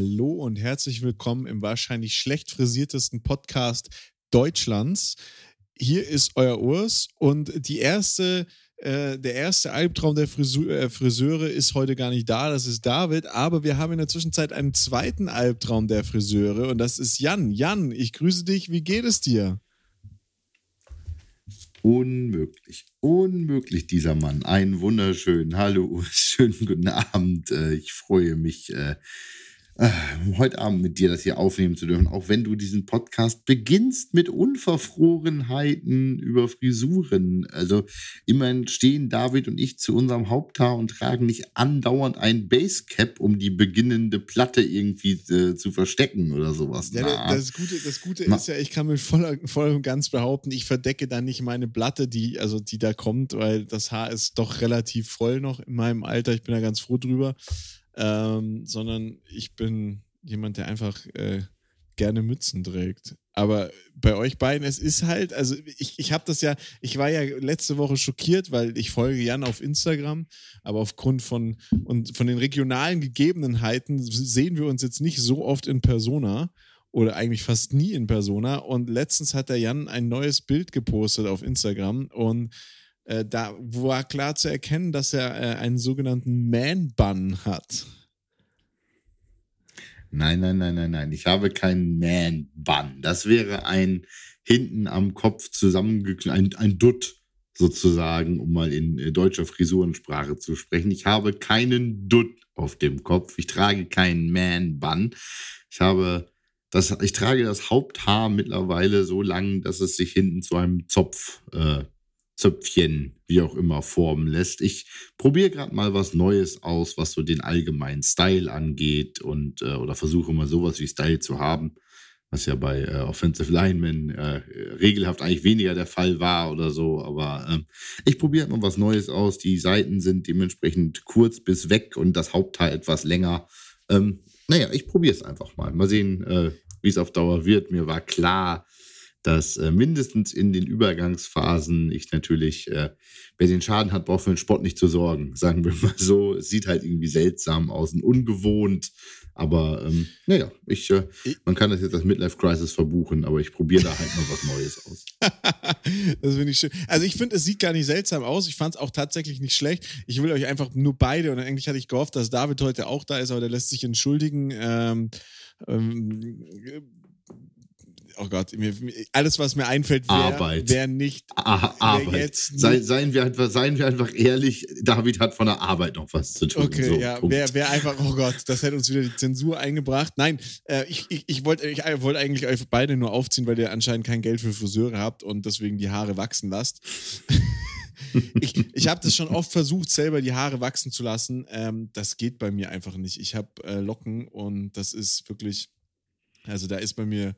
Hallo und herzlich willkommen im wahrscheinlich schlecht frisiertesten Podcast Deutschlands. Hier ist euer Urs und die erste, äh, der erste Albtraum der Friseur, äh, Friseure ist heute gar nicht da, das ist David, aber wir haben in der Zwischenzeit einen zweiten Albtraum der Friseure und das ist Jan. Jan, ich grüße dich, wie geht es dir? Unmöglich, unmöglich, dieser Mann. Einen wunderschönen Hallo, schönen guten Abend. Äh, ich freue mich, äh, heute Abend mit dir das hier aufnehmen zu dürfen, auch wenn du diesen Podcast beginnst mit Unverfrorenheiten über Frisuren. Also immerhin stehen David und ich zu unserem Haupthaar und tragen nicht andauernd ein Basecap, um die beginnende Platte irgendwie äh, zu verstecken oder sowas. Ja, Na, das Gute, das Gute ist ja, ich kann mir voll, voll und ganz behaupten, ich verdecke da nicht meine Platte, die, also die da kommt, weil das Haar ist doch relativ voll noch in meinem Alter. Ich bin da ganz froh drüber ähm, sondern ich bin jemand, der einfach äh, gerne Mützen trägt. Aber bei euch beiden, es ist halt, also ich, ich habe das ja, ich war ja letzte Woche schockiert, weil ich folge Jan auf Instagram, aber aufgrund von, und von den regionalen Gegebenheiten sehen wir uns jetzt nicht so oft in Persona oder eigentlich fast nie in Persona. Und letztens hat der Jan ein neues Bild gepostet auf Instagram und äh, da war klar zu erkennen, dass er äh, einen sogenannten Man-Bun hat. Nein, nein, nein, nein, nein. Ich habe keinen Man-Bun. Das wäre ein hinten am Kopf zusammengeknallt, ein, ein Dutt sozusagen, um mal in äh, deutscher Frisurensprache zu sprechen. Ich habe keinen Dutt auf dem Kopf. Ich trage keinen Man-Bun. Ich habe das, ich trage das Haupthaar mittlerweile so lang, dass es sich hinten zu einem Zopf äh, Zöpfchen, wie auch immer, formen lässt. Ich probiere gerade mal was Neues aus, was so den allgemeinen Style angeht und äh, oder versuche mal sowas wie Style zu haben, was ja bei äh, Offensive Linemen äh, regelhaft eigentlich weniger der Fall war oder so. Aber ähm, ich probiere mal was Neues aus. Die Seiten sind dementsprechend kurz bis weg und das Hauptteil etwas länger. Ähm, naja, ich probiere es einfach mal. Mal sehen, äh, wie es auf Dauer wird. Mir war klar, dass äh, mindestens in den Übergangsphasen ich natürlich, äh, wer den Schaden hat, braucht für den Sport nicht zu sorgen. Sagen wir mal so. Es sieht halt irgendwie seltsam aus und ungewohnt. Aber ähm, naja, ich, äh, man kann das jetzt als Midlife Crisis verbuchen, aber ich probiere da halt mal was Neues aus. das finde ich schön. Also ich finde, es sieht gar nicht seltsam aus. Ich fand es auch tatsächlich nicht schlecht. Ich will euch einfach nur beide und eigentlich hatte ich gehofft, dass David heute auch da ist, aber der lässt sich entschuldigen. Ähm, ähm, oh Gott, mir, alles, was mir einfällt, wäre wär nicht ah, Arbeit. Jetzt Sei, seien, wir einfach, seien wir einfach ehrlich, David hat von der Arbeit noch was zu tun. Okay, so, ja, wäre wär einfach, oh Gott, das hätte uns wieder die Zensur eingebracht. Nein, äh, ich, ich, ich wollte ich wollt eigentlich euch beide nur aufziehen, weil ihr anscheinend kein Geld für Friseure habt und deswegen die Haare wachsen lasst. ich ich habe das schon oft versucht, selber die Haare wachsen zu lassen. Ähm, das geht bei mir einfach nicht. Ich habe äh, Locken und das ist wirklich, also da ist bei mir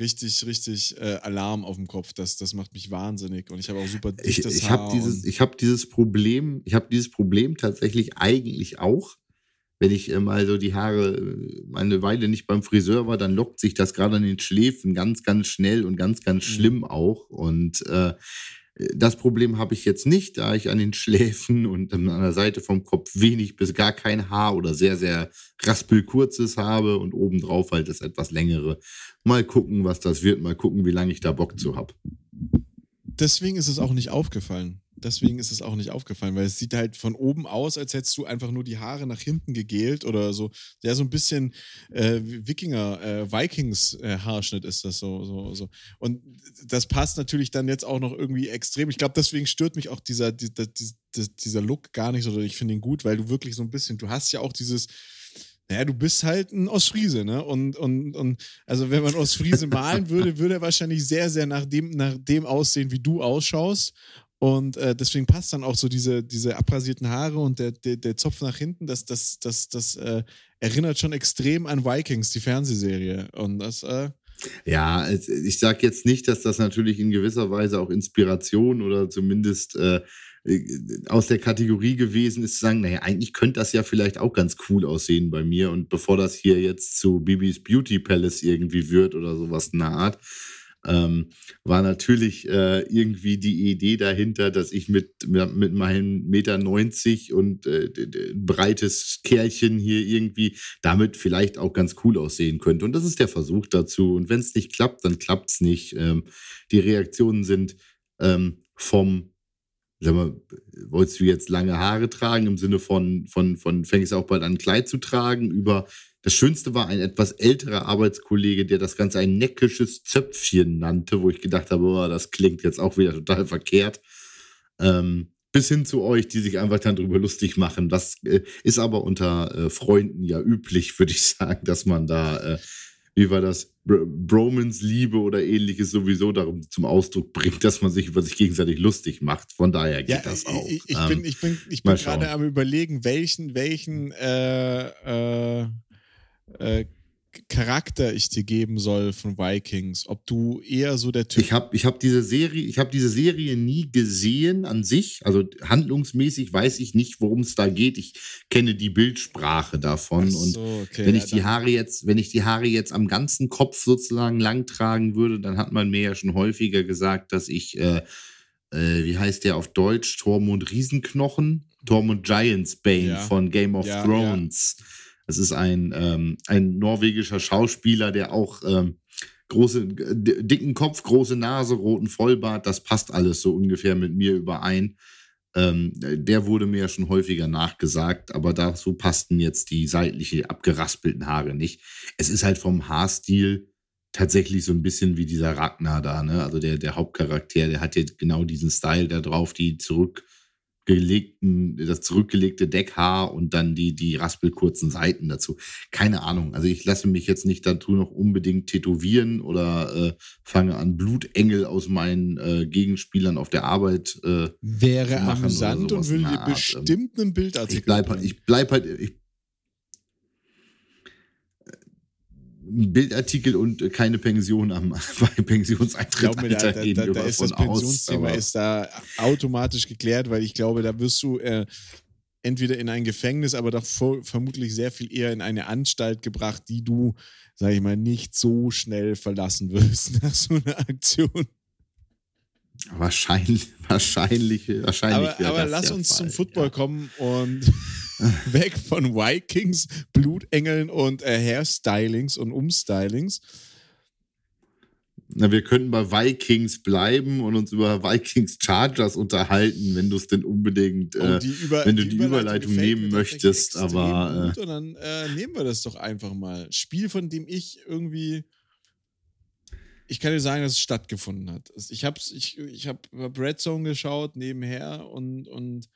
richtig, richtig äh, Alarm auf dem Kopf. Das, das macht mich wahnsinnig. Und ich habe auch super dichtes ich, ich Haar. Dieses, ich habe dieses Problem, ich habe dieses Problem tatsächlich eigentlich auch. Wenn ich äh, mal so die Haare äh, eine Weile nicht beim Friseur war, dann lockt sich das gerade an den Schläfen ganz, ganz schnell und ganz, ganz mhm. schlimm mhm. auch. Und äh, das Problem habe ich jetzt nicht, da ich an den Schläfen und an der Seite vom Kopf wenig bis gar kein Haar oder sehr, sehr raspelkurzes habe und obendrauf halt das etwas längere. Mal gucken, was das wird, mal gucken, wie lange ich da Bock zu habe. Deswegen ist es auch nicht aufgefallen deswegen ist es auch nicht aufgefallen, weil es sieht halt von oben aus, als hättest du einfach nur die Haare nach hinten gegelt oder so. Ja, so ein bisschen äh, Wikinger, äh, Vikings-Haarschnitt äh, ist das so, so, so. Und das passt natürlich dann jetzt auch noch irgendwie extrem. Ich glaube, deswegen stört mich auch dieser, dieser, dieser Look gar nicht so. Ich finde ihn gut, weil du wirklich so ein bisschen, du hast ja auch dieses naja, du bist halt ein Ostfriese, ne? Und, und, und also wenn man Ostfriese malen würde, würde er wahrscheinlich sehr, sehr nach dem, nach dem aussehen, wie du ausschaust. Und äh, deswegen passt dann auch so diese, diese abrasierten Haare und der, der, der Zopf nach hinten, das, das, das, das äh, erinnert schon extrem an Vikings, die Fernsehserie. Und das. Äh, ja, ich sage jetzt nicht, dass das natürlich in gewisser Weise auch Inspiration oder zumindest äh, aus der Kategorie gewesen ist, zu sagen, naja, eigentlich könnte das ja vielleicht auch ganz cool aussehen bei mir. Und bevor das hier jetzt zu Bibis Beauty Palace irgendwie wird oder sowas in der Art, ähm, war natürlich äh, irgendwie die Idee dahinter, dass ich mit, mit meinen Meter 90 und äh, breites Kerlchen hier irgendwie damit vielleicht auch ganz cool aussehen könnte. Und das ist der Versuch dazu. Und wenn es nicht klappt, dann klappt es nicht. Ähm, die Reaktionen sind ähm, vom sag mal, wolltest du jetzt lange Haare tragen im Sinne von, von, von fängst auch bald an, ein Kleid zu tragen, über das Schönste war ein etwas älterer Arbeitskollege, der das Ganze ein neckisches Zöpfchen nannte, wo ich gedacht habe, oh, das klingt jetzt auch wieder total verkehrt. Ähm, bis hin zu euch, die sich einfach dann drüber lustig machen. Das äh, ist aber unter äh, Freunden ja üblich, würde ich sagen, dass man da, äh, wie war das, Br Bromans Liebe oder ähnliches sowieso darum zum Ausdruck bringt, dass man sich über sich gegenseitig lustig macht. Von daher geht ja, das auch. Ich, ich ähm, bin, ich bin, ich bin gerade am überlegen, welchen, welchen äh, äh äh, Charakter ich dir geben soll von Vikings. Ob du eher so der Typ. Ich habe ich hab diese Serie, ich habe diese Serie nie gesehen an sich. Also handlungsmäßig weiß ich nicht, worum es da geht. Ich kenne die Bildsprache davon. So, und okay, wenn ich ja, die Haare jetzt, wenn ich die Haare jetzt am ganzen Kopf sozusagen lang tragen würde, dann hat man mir ja schon häufiger gesagt, dass ich, äh, äh, wie heißt der auf Deutsch, Tormund Riesenknochen, Tormund Giantsbane ja. von Game of ja, Thrones. Ja es ist ein, ähm, ein norwegischer Schauspieler, der auch ähm, große, dicken Kopf, große Nase, roten Vollbart, das passt alles so ungefähr mit mir überein. Ähm, der wurde mir ja schon häufiger nachgesagt, aber dazu passten jetzt die seitliche abgeraspelten Haare nicht. Es ist halt vom Haarstil tatsächlich so ein bisschen wie dieser Ragnar da, ne? Also der, der Hauptcharakter, der hat jetzt genau diesen Style da drauf, die zurück gelegten, das zurückgelegte Deckhaar und dann die, die raspelkurzen Seiten dazu. Keine Ahnung. Also ich lasse mich jetzt nicht dazu noch unbedingt tätowieren oder äh, fange an, Blutengel aus meinen äh, Gegenspielern auf der Arbeit äh, Wäre amüsant und würde dir bestimmt einen Bildartikel. Ich bleib halt, ich bleib halt, ich Bildartikel und keine Pension am Pensionseintritt. Glaub mir, da, da, da, da ist das Pensionsthema aus, ist da automatisch geklärt, weil ich glaube, da wirst du äh, entweder in ein Gefängnis, aber doch vor, vermutlich sehr viel eher in eine Anstalt gebracht, die du, sag ich mal, nicht so schnell verlassen wirst nach so einer Aktion. Wahrscheinlich, wahrscheinlich, wahrscheinlich. Aber, aber lass uns Fall, zum Football ja. kommen und weg von Vikings, Blutengeln und äh, Hairstylings und Umstylings. Na, wir könnten bei Vikings bleiben und uns über Vikings Chargers unterhalten, wenn du es denn unbedingt, oh, äh, über, wenn du die, die Überleitung, Überleitung nehmen möchtest. Aber äh, und dann äh, nehmen wir das doch einfach mal. Spiel, von dem ich irgendwie ich kann dir sagen, dass es stattgefunden hat. Ich habe ich, ich hab Red Zone geschaut nebenher und, und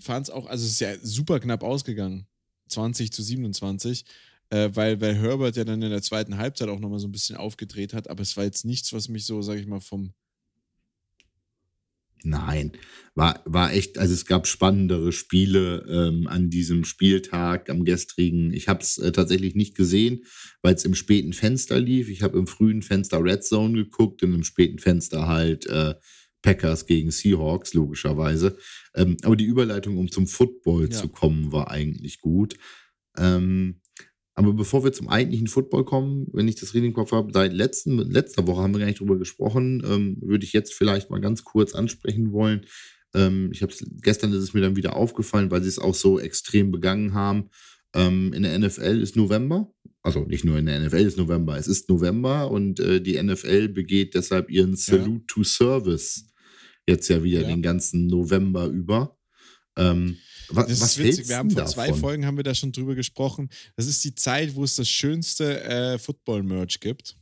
fand es auch, also es ist ja super knapp ausgegangen. 20 zu 27, äh, weil, weil Herbert ja dann in der zweiten Halbzeit auch nochmal so ein bisschen aufgedreht hat, aber es war jetzt nichts, was mich so, sag ich mal, vom. Nein, war, war echt, also es gab spannendere Spiele ähm, an diesem Spieltag, am gestrigen. Ich habe es äh, tatsächlich nicht gesehen, weil es im späten Fenster lief. Ich habe im frühen Fenster Red Zone geguckt und im späten Fenster halt äh, Packers gegen Seahawks, logischerweise. Ähm, aber die Überleitung, um zum Football ja. zu kommen, war eigentlich gut. Ähm, aber bevor wir zum eigentlichen Football kommen, wenn ich das richtig im Kopf habe, seit letzten, letzter Woche haben wir gar nicht drüber gesprochen, ähm, würde ich jetzt vielleicht mal ganz kurz ansprechen wollen. Ähm, ich habe gestern ist es mir dann wieder aufgefallen, weil sie es auch so extrem begangen haben. Ähm, in der NFL ist November, also nicht nur in der NFL ist November, es ist November und äh, die NFL begeht deshalb ihren Salute ja. to Service Jetzt ja wieder ja. den ganzen November über. Ähm, was, das ist was witzig. Wir haben vor davon? zwei Folgen haben wir da schon drüber gesprochen. Das ist die Zeit, wo es das schönste äh, Football-Merch gibt.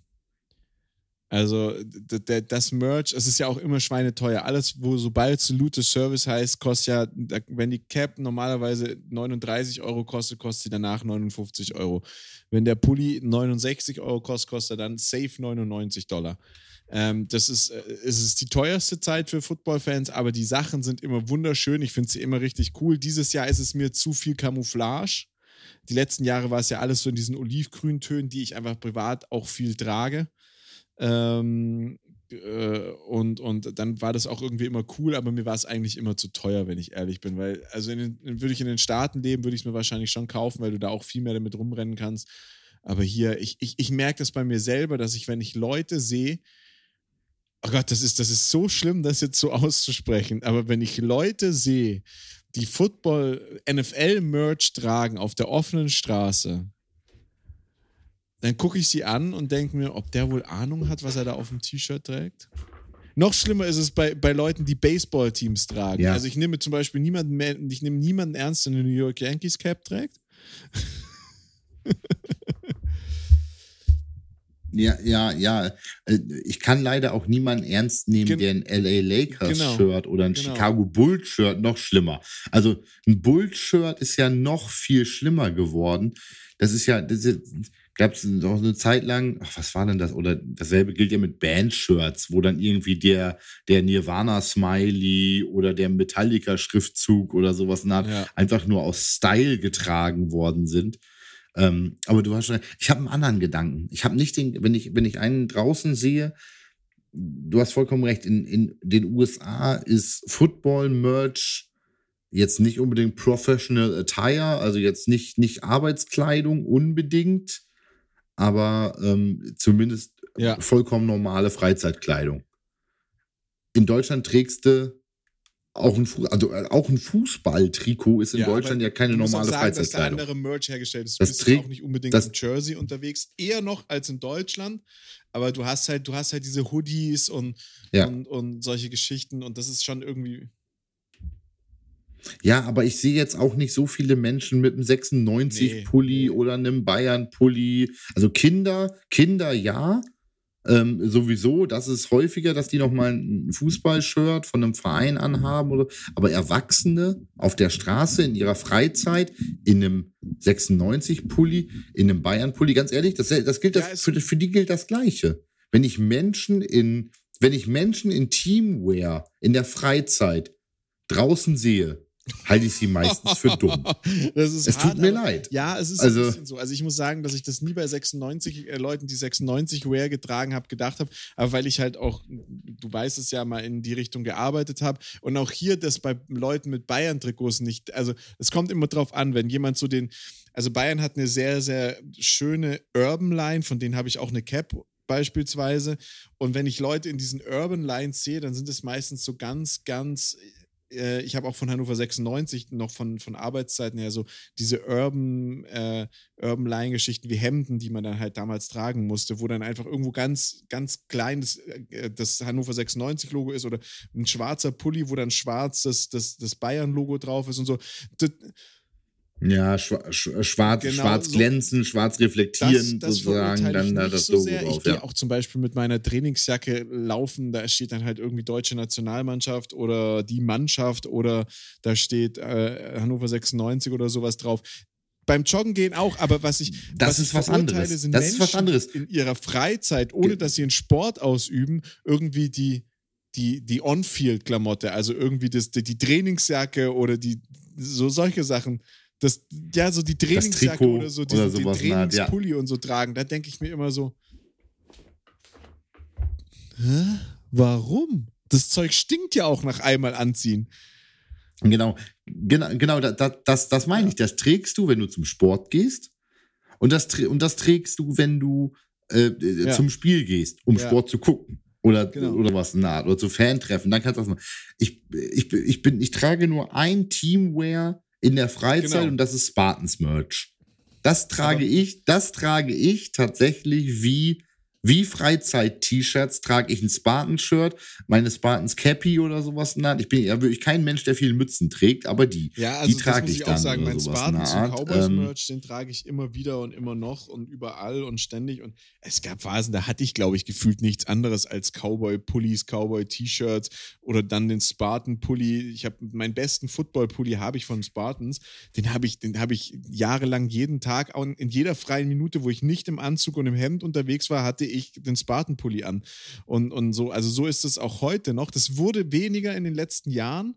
Also das Merch, es ist ja auch immer schweineteuer. Alles, wo sobald Salute Service heißt, kostet ja, wenn die Cap normalerweise 39 Euro kostet, kostet sie danach 59 Euro. Wenn der Pulli 69 Euro kostet, kostet er dann safe 99 Dollar. Ähm, das ist, äh, es ist die teuerste Zeit für Footballfans, aber die Sachen sind immer wunderschön. Ich finde sie immer richtig cool. Dieses Jahr ist es mir zu viel Camouflage. Die letzten Jahre war es ja alles so in diesen Olivgrüntönen, die ich einfach privat auch viel trage. Ähm, äh, und, und dann war das auch irgendwie immer cool, aber mir war es eigentlich immer zu teuer, wenn ich ehrlich bin. Weil, also würde ich in den Staaten leben, würde ich es mir wahrscheinlich schon kaufen, weil du da auch viel mehr damit rumrennen kannst. Aber hier, ich, ich, ich merke das bei mir selber, dass ich, wenn ich Leute sehe, oh Gott, das ist, das ist so schlimm, das jetzt so auszusprechen. Aber wenn ich Leute sehe, die Football, NFL-Merch tragen auf der offenen Straße, dann gucke ich sie an und denke mir, ob der wohl Ahnung hat, was er da auf dem T-Shirt trägt. Noch schlimmer ist es bei, bei Leuten, die Baseball-Teams tragen. Ja. Also ich nehme zum Beispiel niemanden mehr, ich nehme niemanden ernst, der eine New York Yankees Cap trägt. Ja, ja, ja. Äh, ich kann leider auch niemanden ernst nehmen, Gen der ein LA Lakers-Shirt genau. oder ein genau. Chicago Bulls-Shirt noch schlimmer. Also ein Bulls-Shirt ist ja noch viel schlimmer geworden. Das ist ja, das ist, gab es noch eine Zeit lang, ach, was war denn das? Oder dasselbe gilt ja mit Band-Shirts, wo dann irgendwie der, der Nirvana-Smiley oder der Metallica-Schriftzug oder sowas ja. einfach nur aus Style getragen worden sind. Ähm, aber du hast ich habe einen anderen Gedanken. Ich habe nicht den, wenn ich, wenn ich einen draußen sehe, du hast vollkommen recht, in, in den USA ist Football-Merch jetzt nicht unbedingt Professional Attire, also jetzt nicht, nicht Arbeitskleidung unbedingt, aber ähm, zumindest ja. vollkommen normale Freizeitkleidung. In Deutschland trägst du auch ein, also äh, auch ein Fußballtrikot ist in ja, Deutschland ja keine normale sagen, Freizeitkleidung. Dass da andere Merch hergestellt ist. Du das bist auch nicht unbedingt das, in Jersey unterwegs, eher noch als in Deutschland. Aber du hast halt, du hast halt diese Hoodies und, ja. und, und solche Geschichten und das ist schon irgendwie. Ja, aber ich sehe jetzt auch nicht so viele Menschen mit einem 96-Pulli nee. oder einem Bayern-Pulli. Also Kinder, Kinder ja, ähm, sowieso, das ist häufiger, dass die nochmal ein Fußballshirt von einem Verein anhaben. Oder, aber Erwachsene auf der Straße in ihrer Freizeit in einem 96-Pulli, in einem Bayern-Pulli, ganz ehrlich, das, das gilt das, für, für die gilt das Gleiche. Wenn ich Menschen in, wenn ich Menschen in Teamwear in der Freizeit draußen sehe, halte ich sie meistens für dumm. es hart, tut mir leid. Ja, es ist also, ein bisschen so. Also ich muss sagen, dass ich das nie bei 96 äh, Leuten, die 96 Wear getragen habe, gedacht habe. Aber weil ich halt auch, du weißt es ja, mal in die Richtung gearbeitet habe. Und auch hier das bei Leuten mit Bayern-Trikots nicht. Also es kommt immer drauf an, wenn jemand so den. Also Bayern hat eine sehr, sehr schöne Urban Line, von denen habe ich auch eine Cap beispielsweise. Und wenn ich Leute in diesen Urban Lines sehe, dann sind es meistens so ganz, ganz äh, ich habe auch von Hannover 96 noch von, von Arbeitszeiten her so diese Urban, äh, Urban Line-Geschichten wie Hemden, die man dann halt damals tragen musste, wo dann einfach irgendwo ganz, ganz klein das, äh, das Hannover 96-Logo ist oder ein schwarzer Pulli, wo dann schwarz das, das, das Bayern-Logo drauf ist und so. Das, ja, schwarz, genau, schwarz so glänzen, schwarz reflektieren, das, das sozusagen, dann da das Logo so drauf. Ich gehe auch zum Beispiel mit meiner Trainingsjacke laufen, da steht dann halt irgendwie deutsche Nationalmannschaft oder die Mannschaft oder da steht äh, Hannover 96 oder sowas drauf. Beim Joggen gehen auch, aber was ich das was ist was anderes. Sind das Menschen ist was anderes. in ihrer Freizeit, ohne dass sie einen Sport ausüben, irgendwie die die, die On-Field-Klamotte, also irgendwie das, die, die Trainingsjacke oder die so solche Sachen das, ja, so die Trainingsjacke oder so, diesen, oder den Trainingspulli ja. und so tragen, da denke ich mir immer so, hä? Warum? Das Zeug stinkt ja auch nach einmal anziehen. Genau, genau, genau das, das, das meine ich. Das trägst du, wenn du zum Sport gehst. Und das, und das trägst du, wenn du äh, äh ja. zum Spiel gehst, um ja. Sport zu gucken. Oder, genau. oder was na, oder zu Fantreffen. Dann kannst du das machen. Ich, ich, ich, bin, ich trage nur ein Teamwear in der Freizeit genau. und das ist Spartans Merch. Das trage Aber ich, das trage ich tatsächlich wie wie Freizeit-T-Shirts trage ich ein Spartan-Shirt, meine Spartans Cappy oder sowas. Na, ich bin ja wirklich kein Mensch, der viele Mützen trägt, aber die, ja, also die trage ich, ich dann. auch sagen, mein Spartans und Cowboys-Merch, ähm, den trage ich immer wieder und immer noch und überall und ständig. Und es gab Phasen, da hatte ich, glaube ich, gefühlt nichts anderes als Cowboy-Pullis, Cowboy-T-Shirts oder dann den Spartan-Pulli. Ich habe meinen besten Football-Pulli habe ich von Spartans. Den habe ich, den ich jahrelang jeden Tag, in jeder freien Minute, wo ich nicht im Anzug und im Hemd unterwegs war, hatte ich den Spartan-Pulli an. Und, und so, also so ist es auch heute noch. Das wurde weniger in den letzten Jahren.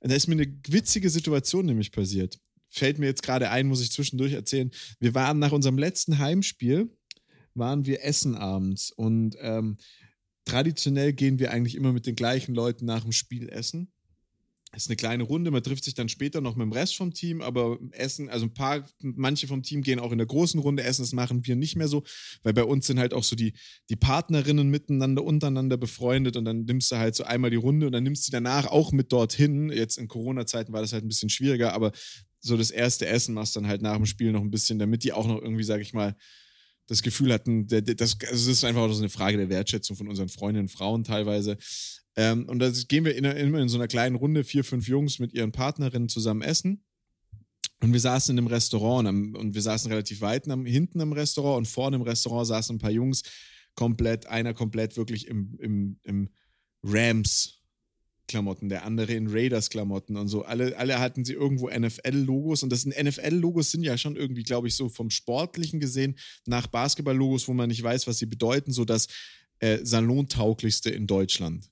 Da ist mir eine witzige Situation nämlich passiert. Fällt mir jetzt gerade ein, muss ich zwischendurch erzählen. Wir waren nach unserem letzten Heimspiel, waren wir essen abends und ähm, traditionell gehen wir eigentlich immer mit den gleichen Leuten nach dem Spiel essen. Ist eine kleine Runde, man trifft sich dann später noch mit dem Rest vom Team, aber Essen, also ein paar, manche vom Team gehen auch in der großen Runde essen, das machen wir nicht mehr so, weil bei uns sind halt auch so die, die Partnerinnen miteinander, untereinander befreundet und dann nimmst du halt so einmal die Runde und dann nimmst du danach auch mit dorthin. Jetzt in Corona-Zeiten war das halt ein bisschen schwieriger, aber so das erste Essen machst dann halt nach dem Spiel noch ein bisschen, damit die auch noch irgendwie, sag ich mal, das Gefühl hatten, das, also das ist einfach auch so eine Frage der Wertschätzung von unseren Freundinnen und Frauen teilweise. Ähm, und da gehen wir immer in so einer kleinen Runde, vier, fünf Jungs mit ihren Partnerinnen zusammen essen. Und wir saßen in einem Restaurant und, und wir saßen relativ weit am, hinten im Restaurant und vorne im Restaurant saßen ein paar Jungs komplett, einer komplett wirklich im, im, im Rams Klamotten, der andere in Raiders-Klamotten und so. Alle, alle hatten sie irgendwo NFL-Logos und das sind NFL-Logos sind ja schon irgendwie, glaube ich, so vom Sportlichen gesehen nach Basketball-Logos, wo man nicht weiß, was sie bedeuten, so das äh, Salontauglichste in Deutschland.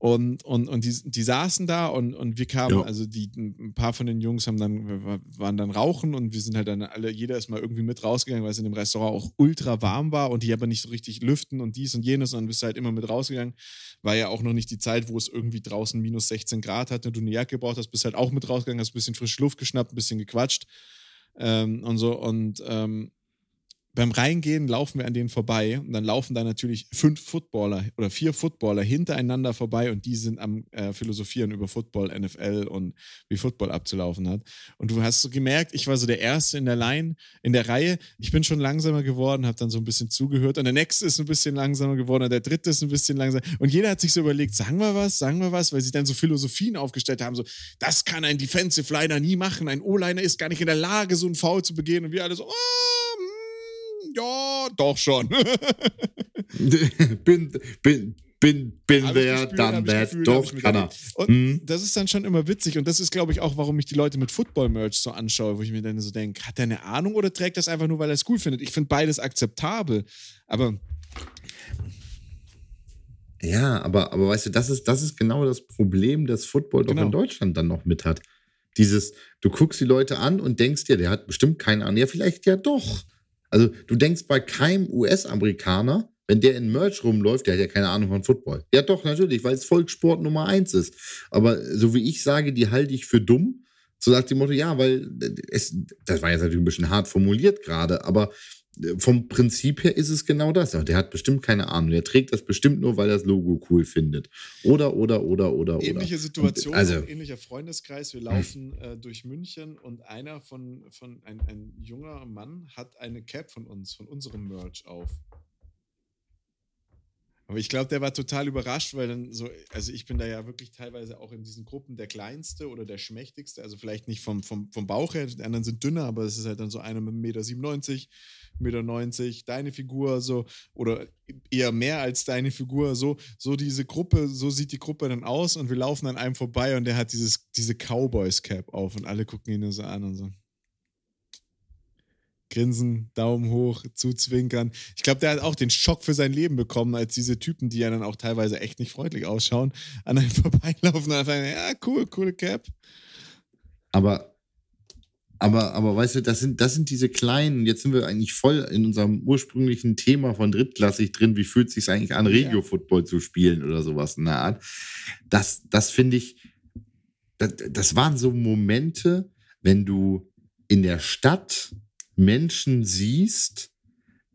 Und, und, und die, die saßen da und, und wir kamen, ja. also die, ein paar von den Jungs haben dann, waren dann rauchen und wir sind halt dann alle, jeder ist mal irgendwie mit rausgegangen, weil es in dem Restaurant auch ultra warm war und die aber nicht so richtig lüften und dies und jenes und dann bist du halt immer mit rausgegangen. War ja auch noch nicht die Zeit, wo es irgendwie draußen minus 16 Grad hatte, du eine Jacke gebraucht hast, bist halt auch mit rausgegangen, hast ein bisschen frische Luft geschnappt, ein bisschen gequatscht ähm, und so und ähm, beim Reingehen laufen wir an denen vorbei und dann laufen da natürlich fünf Footballer oder vier Footballer hintereinander vorbei und die sind am äh, Philosophieren über Football, NFL und wie Football abzulaufen hat. Und du hast so gemerkt, ich war so der Erste in der Line, in der Reihe. Ich bin schon langsamer geworden, habe dann so ein bisschen zugehört und der Nächste ist ein bisschen langsamer geworden und der Dritte ist ein bisschen langsamer. Und jeder hat sich so überlegt, sagen wir was, sagen wir was, weil sie dann so Philosophien aufgestellt haben, so, das kann ein Defensive Liner nie machen, ein O-Liner ist gar nicht in der Lage, so einen Foul zu begehen und wir alle so, oh, ja, doch schon. bin, bin, bin, bin wer, dann that, doch, kann er. Und hm. das ist dann schon immer witzig und das ist, glaube ich, auch, warum ich die Leute mit Football-Merch so anschaue, wo ich mir dann so denke, hat er eine Ahnung oder trägt das einfach nur, weil er es cool findet? Ich finde beides akzeptabel, aber ja, aber, aber weißt du, das ist, das ist genau das Problem, das Football genau. doch in Deutschland dann noch mit hat. Dieses, du guckst die Leute an und denkst dir, der hat bestimmt keine Ahnung. Ja, vielleicht ja doch. Also du denkst bei keinem US-Amerikaner, wenn der in Merch rumläuft, der hat ja keine Ahnung von Football. Ja doch, natürlich, weil es Volkssport Nummer eins ist. Aber so wie ich sage, die halte ich für dumm. So sagt die Motto, ja, weil es, das war jetzt natürlich ein bisschen hart formuliert gerade, aber vom Prinzip her ist es genau das. Der hat bestimmt keine Ahnung. Der trägt das bestimmt nur, weil er das Logo cool findet. Oder, oder, oder, oder, Ähnliche oder. Situation, also, ähnlicher Freundeskreis. Wir laufen äh, durch München und einer von, von ein, ein junger Mann hat eine Cap von uns, von unserem Merch auf. Aber ich glaube, der war total überrascht, weil dann so, also ich bin da ja wirklich teilweise auch in diesen Gruppen der Kleinste oder der Schmächtigste, also vielleicht nicht vom, vom, vom Bauch her, die anderen sind dünner, aber es ist halt dann so einer mit 1,97 Meter, 1,90 Meter, deine Figur so, oder eher mehr als deine Figur, so, so diese Gruppe, so sieht die Gruppe dann aus und wir laufen an einem vorbei und der hat dieses, diese Cowboys-Cap auf und alle gucken ihn so an und so grinsen, Daumen hoch, zuzwinkern. Ich glaube, der hat auch den Schock für sein Leben bekommen, als diese Typen, die ja dann auch teilweise echt nicht freundlich ausschauen, an einem vorbeilaufen und einfach, ja, cool, coole Cap. Aber, aber, aber weißt du, das sind, das sind diese kleinen, jetzt sind wir eigentlich voll in unserem ursprünglichen Thema von drittklassig drin, wie fühlt es sich eigentlich an, Regio-Football zu spielen oder sowas in der Art. Das, das finde ich, das, das waren so Momente, wenn du in der Stadt Menschen siehst,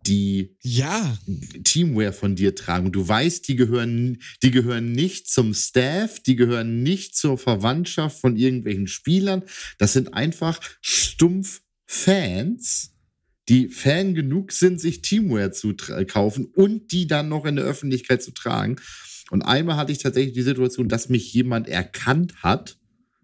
die ja. Teamwear von dir tragen. Du weißt, die gehören, die gehören nicht zum Staff, die gehören nicht zur Verwandtschaft von irgendwelchen Spielern. Das sind einfach stumpf Fans, die Fan genug sind, sich Teamwear zu kaufen und die dann noch in der Öffentlichkeit zu tragen. Und einmal hatte ich tatsächlich die Situation, dass mich jemand erkannt hat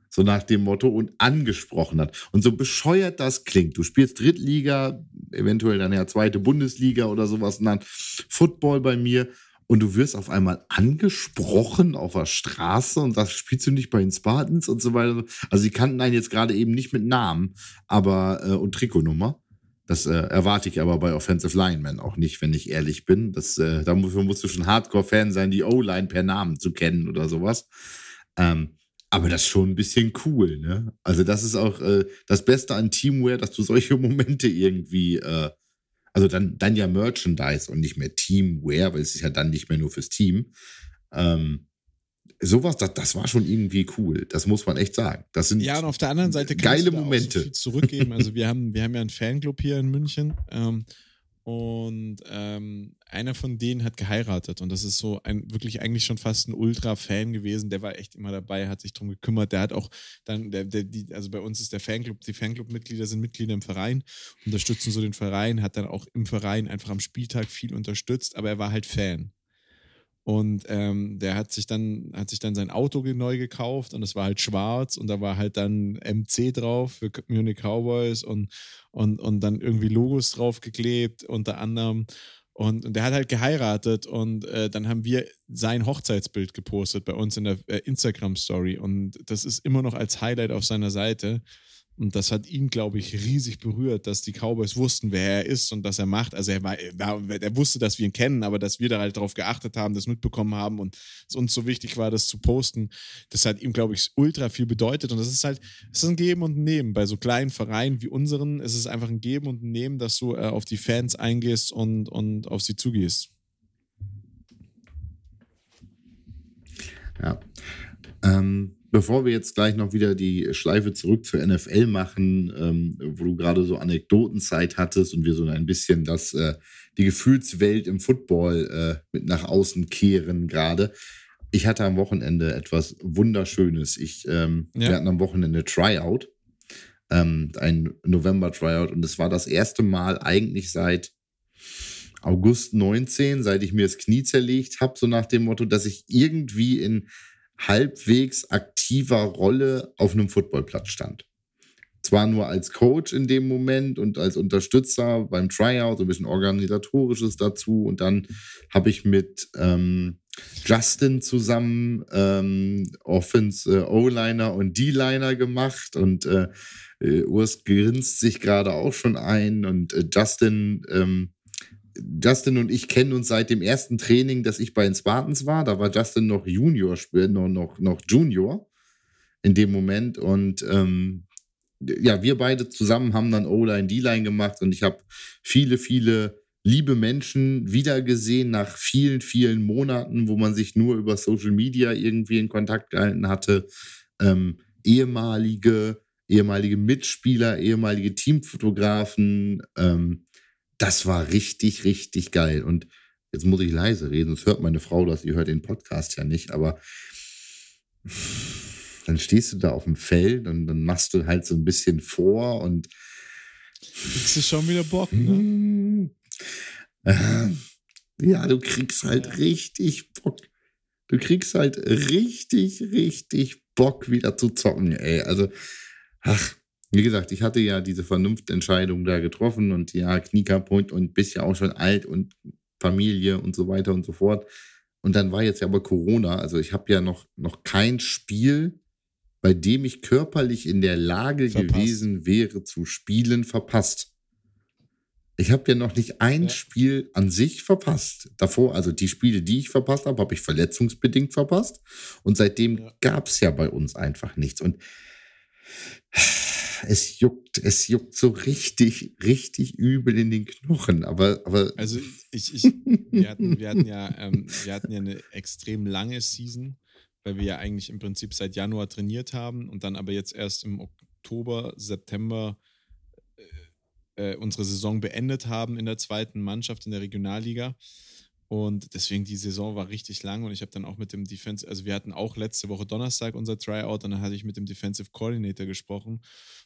so nach dem Motto, und angesprochen hat. Und so bescheuert das klingt. Du spielst Drittliga, eventuell dann ja zweite Bundesliga oder sowas, und dann Football bei mir. Und du wirst auf einmal angesprochen auf der Straße und sagst, spielst du nicht bei den Spartans und so weiter. Also sie kannten einen jetzt gerade eben nicht mit Namen, aber äh, und Trikotnummer. Das äh, erwarte ich aber bei Offensive Linemen auch nicht, wenn ich ehrlich bin. Das, äh, dafür musst du schon Hardcore-Fan sein, die O-Line per Namen zu kennen oder sowas. Ähm, aber das ist schon ein bisschen cool, ne? Also, das ist auch äh, das Beste an Teamwear, dass du solche Momente irgendwie, äh, also dann, dann ja Merchandise und nicht mehr Teamwear, weil es ist ja dann nicht mehr nur fürs Team. Ähm, sowas, das, das war schon irgendwie cool. Das muss man echt sagen. Das sind ja, und auf der anderen Seite geile Momente. So zurückgeben. Also wir haben, wir haben ja einen Fanclub hier in München. Ähm, und ähm, einer von denen hat geheiratet und das ist so ein wirklich eigentlich schon fast ein Ultra-Fan gewesen. Der war echt immer dabei, hat sich darum gekümmert. Der hat auch dann, der, der, die, also bei uns ist der Fanclub, die Fanclub-Mitglieder sind Mitglieder im Verein, unterstützen so den Verein, hat dann auch im Verein einfach am Spieltag viel unterstützt, aber er war halt Fan. Und ähm, der hat sich dann, hat sich dann sein Auto neu gekauft und es war halt schwarz und da war halt dann MC drauf für Munich Cowboys und, und, und dann irgendwie Logos draufgeklebt, unter anderem. Und, und der hat halt geheiratet und äh, dann haben wir sein Hochzeitsbild gepostet bei uns in der äh, Instagram-Story. Und das ist immer noch als Highlight auf seiner Seite. Und das hat ihn, glaube ich, riesig berührt, dass die Cowboys wussten, wer er ist und was er macht. Also er, war, er wusste, dass wir ihn kennen, aber dass wir da halt darauf geachtet haben, das mitbekommen haben und es uns so wichtig war, das zu posten, das hat ihm, glaube ich, ultra viel bedeutet. Und das ist halt, es ist ein Geben und ein Nehmen. Bei so kleinen Vereinen wie unseren ist es einfach ein Geben und ein Nehmen, dass du äh, auf die Fans eingehst und, und auf sie zugehst. Ja. Ähm, Bevor wir jetzt gleich noch wieder die Schleife zurück zur NFL machen, ähm, wo du gerade so Anekdotenzeit hattest und wir so ein bisschen das, äh, die Gefühlswelt im Football äh, mit nach außen kehren gerade. Ich hatte am Wochenende etwas Wunderschönes. Ich, ähm, ja. Wir hatten am Wochenende Tryout, ähm, ein November-Tryout und es war das erste Mal eigentlich seit August 19, seit ich mir das Knie zerlegt habe, so nach dem Motto, dass ich irgendwie in halbwegs aktiver Rolle auf einem Footballplatz stand. Zwar nur als Coach in dem Moment und als Unterstützer beim Tryout, so ein bisschen organisatorisches dazu. Und dann habe ich mit ähm, Justin zusammen ähm, Offense äh, O-Liner und D-Liner gemacht und äh, äh, Urs grinst sich gerade auch schon ein und äh, Justin ähm, Justin und ich kennen uns seit dem ersten Training, das ich bei den Spartans war. Da war Justin noch Junior, noch, noch, noch Junior in dem Moment. Und ähm, ja, wir beide zusammen haben dann O-Line, D-Line gemacht und ich habe viele, viele liebe Menschen wiedergesehen nach vielen, vielen Monaten, wo man sich nur über Social Media irgendwie in Kontakt gehalten hatte. Ähm, ehemalige, ehemalige Mitspieler, ehemalige Teamfotografen, ähm, das war richtig, richtig geil. Und jetzt muss ich leise reden, sonst hört meine Frau das, ihr hört den Podcast ja nicht, aber dann stehst du da auf dem Feld und dann machst du halt so ein bisschen vor und kriegst du schon wieder Bock, ne? Äh, ja, du kriegst halt ja. richtig Bock. Du kriegst halt richtig, richtig Bock wieder zu zocken, ey. Also, ach, wie gesagt, ich hatte ja diese Vernunftentscheidung da getroffen und ja, Knie kaputt und bist ja auch schon alt und Familie und so weiter und so fort. Und dann war jetzt ja aber Corona. Also ich habe ja noch, noch kein Spiel, bei dem ich körperlich in der Lage verpasst. gewesen wäre zu spielen, verpasst. Ich habe ja noch nicht ein ja. Spiel an sich verpasst. Davor, also die Spiele, die ich verpasst habe, habe ich verletzungsbedingt verpasst. Und seitdem ja. gab es ja bei uns einfach nichts. Und es juckt, es juckt so richtig, richtig übel in den Knochen. Aber, aber also ich, ich, wir hatten, wir hatten ja, ähm, wir hatten ja eine extrem lange Season, weil wir ja eigentlich im Prinzip seit Januar trainiert haben und dann aber jetzt erst im Oktober, September äh, äh unsere Saison beendet haben in der zweiten Mannschaft in der Regionalliga. Und deswegen die Saison war richtig lang und ich habe dann auch mit dem Defense, also wir hatten auch letzte Woche Donnerstag unser Tryout und dann hatte ich mit dem Defensive Coordinator gesprochen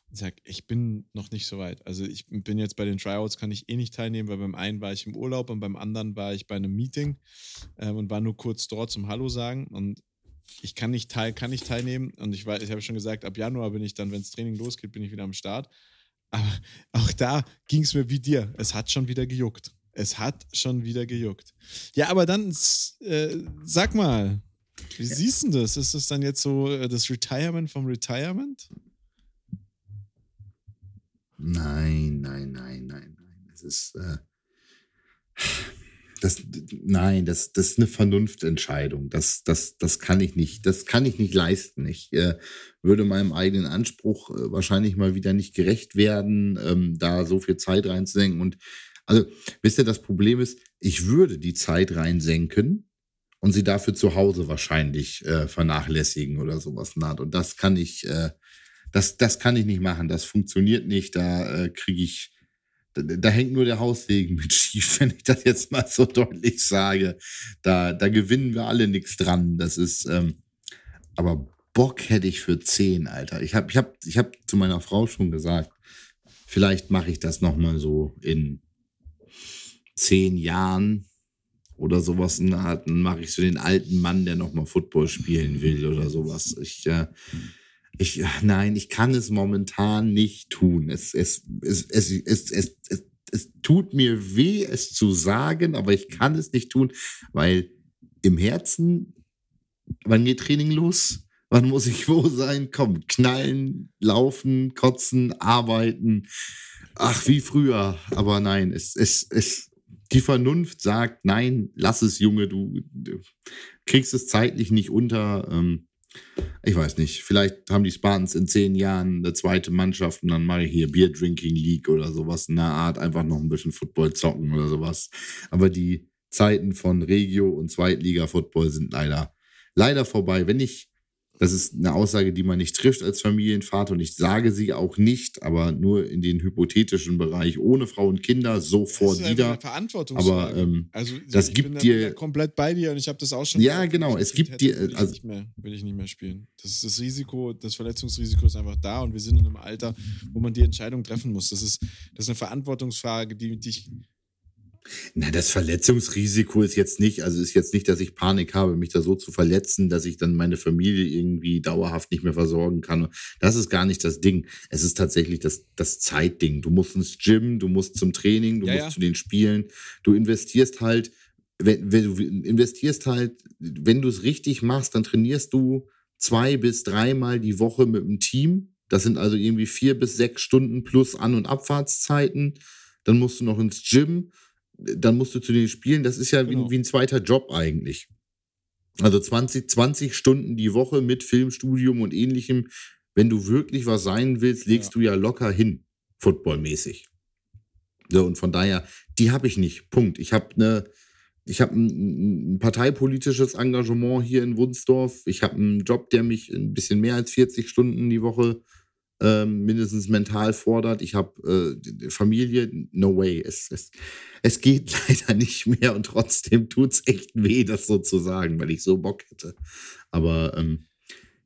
und sage, ich bin noch nicht so weit. Also ich bin jetzt bei den Tryouts, kann ich eh nicht teilnehmen, weil beim einen war ich im Urlaub und beim anderen war ich bei einem Meeting äh, und war nur kurz dort zum Hallo sagen und ich kann nicht, teil, kann nicht teilnehmen und ich, ich habe schon gesagt, ab Januar bin ich dann, wenn das Training losgeht, bin ich wieder am Start. Aber auch da ging es mir wie dir. Es hat schon wieder gejuckt. Es hat schon wieder gejuckt. Ja, aber dann äh, sag mal, wie ja. siehst du das? Ist das dann jetzt so äh, das Retirement vom Retirement? Nein, nein, nein, nein, nein. Es ist äh, das, nein, das, das ist eine Vernunftentscheidung. Das, das, das kann ich nicht, das kann ich nicht leisten. Ich äh, würde meinem eigenen Anspruch äh, wahrscheinlich mal wieder nicht gerecht werden, ähm, da so viel Zeit reinzusenken. Und also, wisst ihr, das Problem ist, ich würde die Zeit reinsenken und sie dafür zu Hause wahrscheinlich äh, vernachlässigen oder sowas. Und das kann ich, äh, das, das kann ich nicht machen. Das funktioniert nicht. Da äh, kriege ich, da, da, hängt nur der Haussegen mit schief, wenn ich das jetzt mal so deutlich sage. Da, da gewinnen wir alle nichts dran. Das ist, ähm, aber Bock hätte ich für zehn, Alter. Ich habe ich hab, ich hab zu meiner Frau schon gesagt, vielleicht mache ich das nochmal so in zehn Jahren oder sowas in der Art. Dann mache ich so den alten Mann, der nochmal Football spielen will oder sowas. Ich, äh, ich, nein, ich kann es momentan nicht tun. Es, es, es, es, es, es, es, es tut mir weh, es zu sagen, aber ich kann es nicht tun, weil im Herzen, wann geht Training los? Wann muss ich wo sein? Komm, knallen, laufen, kotzen, arbeiten. Ach, wie früher. Aber nein, es, es, es, die Vernunft sagt, nein, lass es, Junge, du, du kriegst es zeitlich nicht unter. Ähm, ich weiß nicht, vielleicht haben die Spartans in zehn Jahren eine zweite Mannschaft und dann mache ich hier Beer Drinking League oder sowas in der Art, einfach noch ein bisschen Football zocken oder sowas. Aber die Zeiten von Regio und Zweitliga-Football sind leider, leider vorbei. Wenn ich das ist eine Aussage, die man nicht trifft als Familienvater und ich sage sie auch nicht, aber nur in den hypothetischen Bereich ohne Frau und Kinder sofort das ist wieder. Verantwortungsfrage. Aber ähm, also das ich gibt bin dir da komplett bei dir und ich habe das auch schon. Ja, gesagt, genau. Es gibt hätte, dir will ich, also nicht mehr, will ich nicht mehr spielen. Das ist das Risiko, das Verletzungsrisiko ist einfach da und wir sind in einem Alter, wo man die Entscheidung treffen muss. Das ist das ist eine Verantwortungsfrage, die dich na, das Verletzungsrisiko ist jetzt nicht, also ist jetzt nicht, dass ich Panik habe, mich da so zu verletzen, dass ich dann meine Familie irgendwie dauerhaft nicht mehr versorgen kann. Das ist gar nicht das Ding. Es ist tatsächlich das, das Zeitding. Du musst ins Gym, du musst zum Training, du Ja, musst ja. zu den Spielen. Du investierst halt, wenn, wenn du investierst halt, wenn du es richtig machst, dann trainierst du zwei bis dreimal die Woche mit dem Team. Das sind also irgendwie vier bis sechs Stunden plus An- und Abfahrtszeiten. Dann musst du noch ins Gym dann musst du zu den Spielen, das ist ja Genau. wie, wie ein zweiter Job eigentlich. Also 20, 20 Stunden die Woche mit Filmstudium und ähnlichem. Wenn du wirklich was sein willst, legst Ja. du ja locker hin, footballmäßig. So, und von daher, die habe ich nicht. Punkt. Ich habe eine, ich habe ein, ein parteipolitisches Engagement hier in Wunsdorf. Ich habe einen Job, der mich ein bisschen mehr als 40 Stunden die Woche ähm, mindestens mental fordert. Ich habe äh, Familie, no way. Es, es, es geht leider nicht mehr und trotzdem tut es echt weh, das so zu sagen, weil ich so Bock hätte. Aber ähm,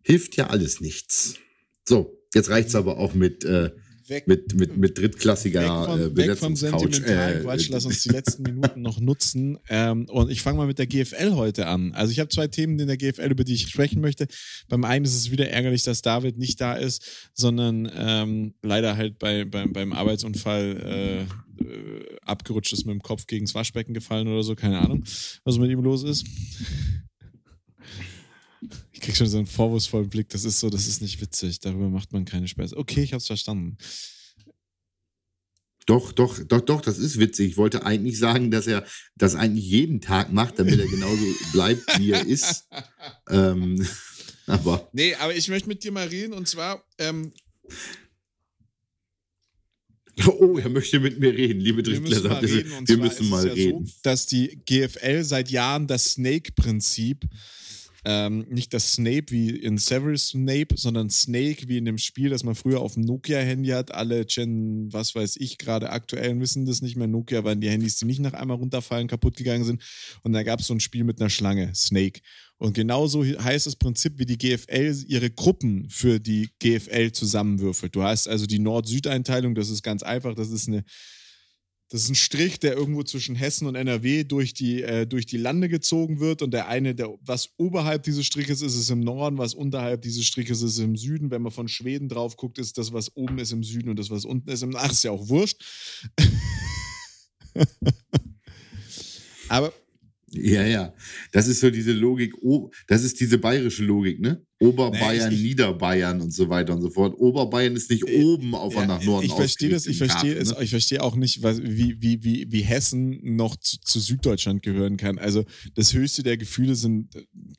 hilft ja alles nichts. So, jetzt reicht's aber auch mit, äh, weg, mit, mit, mit drittklassiger weg, von, äh, weg vom sentimentalen Äh, Quatsch. Lass uns die letzten Minuten noch nutzen. Ähm, und ich fange mal mit der GFL heute an. Also ich habe zwei Themen in der GFL, über die ich sprechen möchte. Beim einen ist es wieder ärgerlich, dass David nicht da ist, sondern ähm, leider halt bei, beim, beim Arbeitsunfall äh, äh, abgerutscht ist, mit dem Kopf gegen das Waschbecken gefallen oder so. Keine Ahnung, was mit ihm los ist. Ich krieg schon so einen vorwurfsvollen Blick. Das ist so, das ist nicht witzig. Darüber macht man keine Späße. Okay, ich hab's verstanden. Doch, doch, doch, doch, das ist witzig. Ich wollte eigentlich sagen, dass er das eigentlich jeden Tag macht, damit er genauso bleibt, wie er ist. Ähm, aber Nee, aber ich möchte mit dir mal reden und zwar, ähm, oh, er möchte mit mir reden, liebe wir müssen mal reden. Wir müssen ist es mal ja reden. So, dass die GFL seit Jahren das Snake-Prinzip, ähm, nicht das Snape wie in Severus Snape, sondern Snake wie in dem Spiel, das man früher auf dem Nokia-Handy hat. Alle Gen, was weiß ich, gerade aktuellen wissen das nicht mehr. Nokia waren die Handys, die nicht nach einmal runterfallen, kaputt gegangen sind. Und da gab es so ein Spiel mit einer Schlange, Snake. Und genauso heißt das Prinzip, wie die GFL ihre Gruppen für die GFL zusammenwürfelt. Du hast also die Nord-Süd-Einteilung, das ist ganz einfach, das ist eine das ist ein Strich, der irgendwo zwischen Hessen und NRW durch die, äh, durch die Lande gezogen wird. Und der eine, der, was oberhalb dieses Striches ist, ist im Norden, was unterhalb dieses Striches ist im Süden. Wenn man von Schweden drauf guckt, ist das, was oben ist im Süden und das, was unten ist im Norden. Ach, ist ja auch wurscht. Aber Ja, ja. Das ist so diese Logik, oh, das ist diese bayerische Logik, ne? Oberbayern, Nee, Niederbayern und so weiter und so fort. Oberbayern ist nicht Äh, oben auf Ja, nach Norden ich verstehe das, ich verstehe es, ne? ich verstehe auch nicht, was, wie, wie, wie, wie Hessen noch zu, zu Süddeutschland gehören kann. Also das höchste der Gefühle sind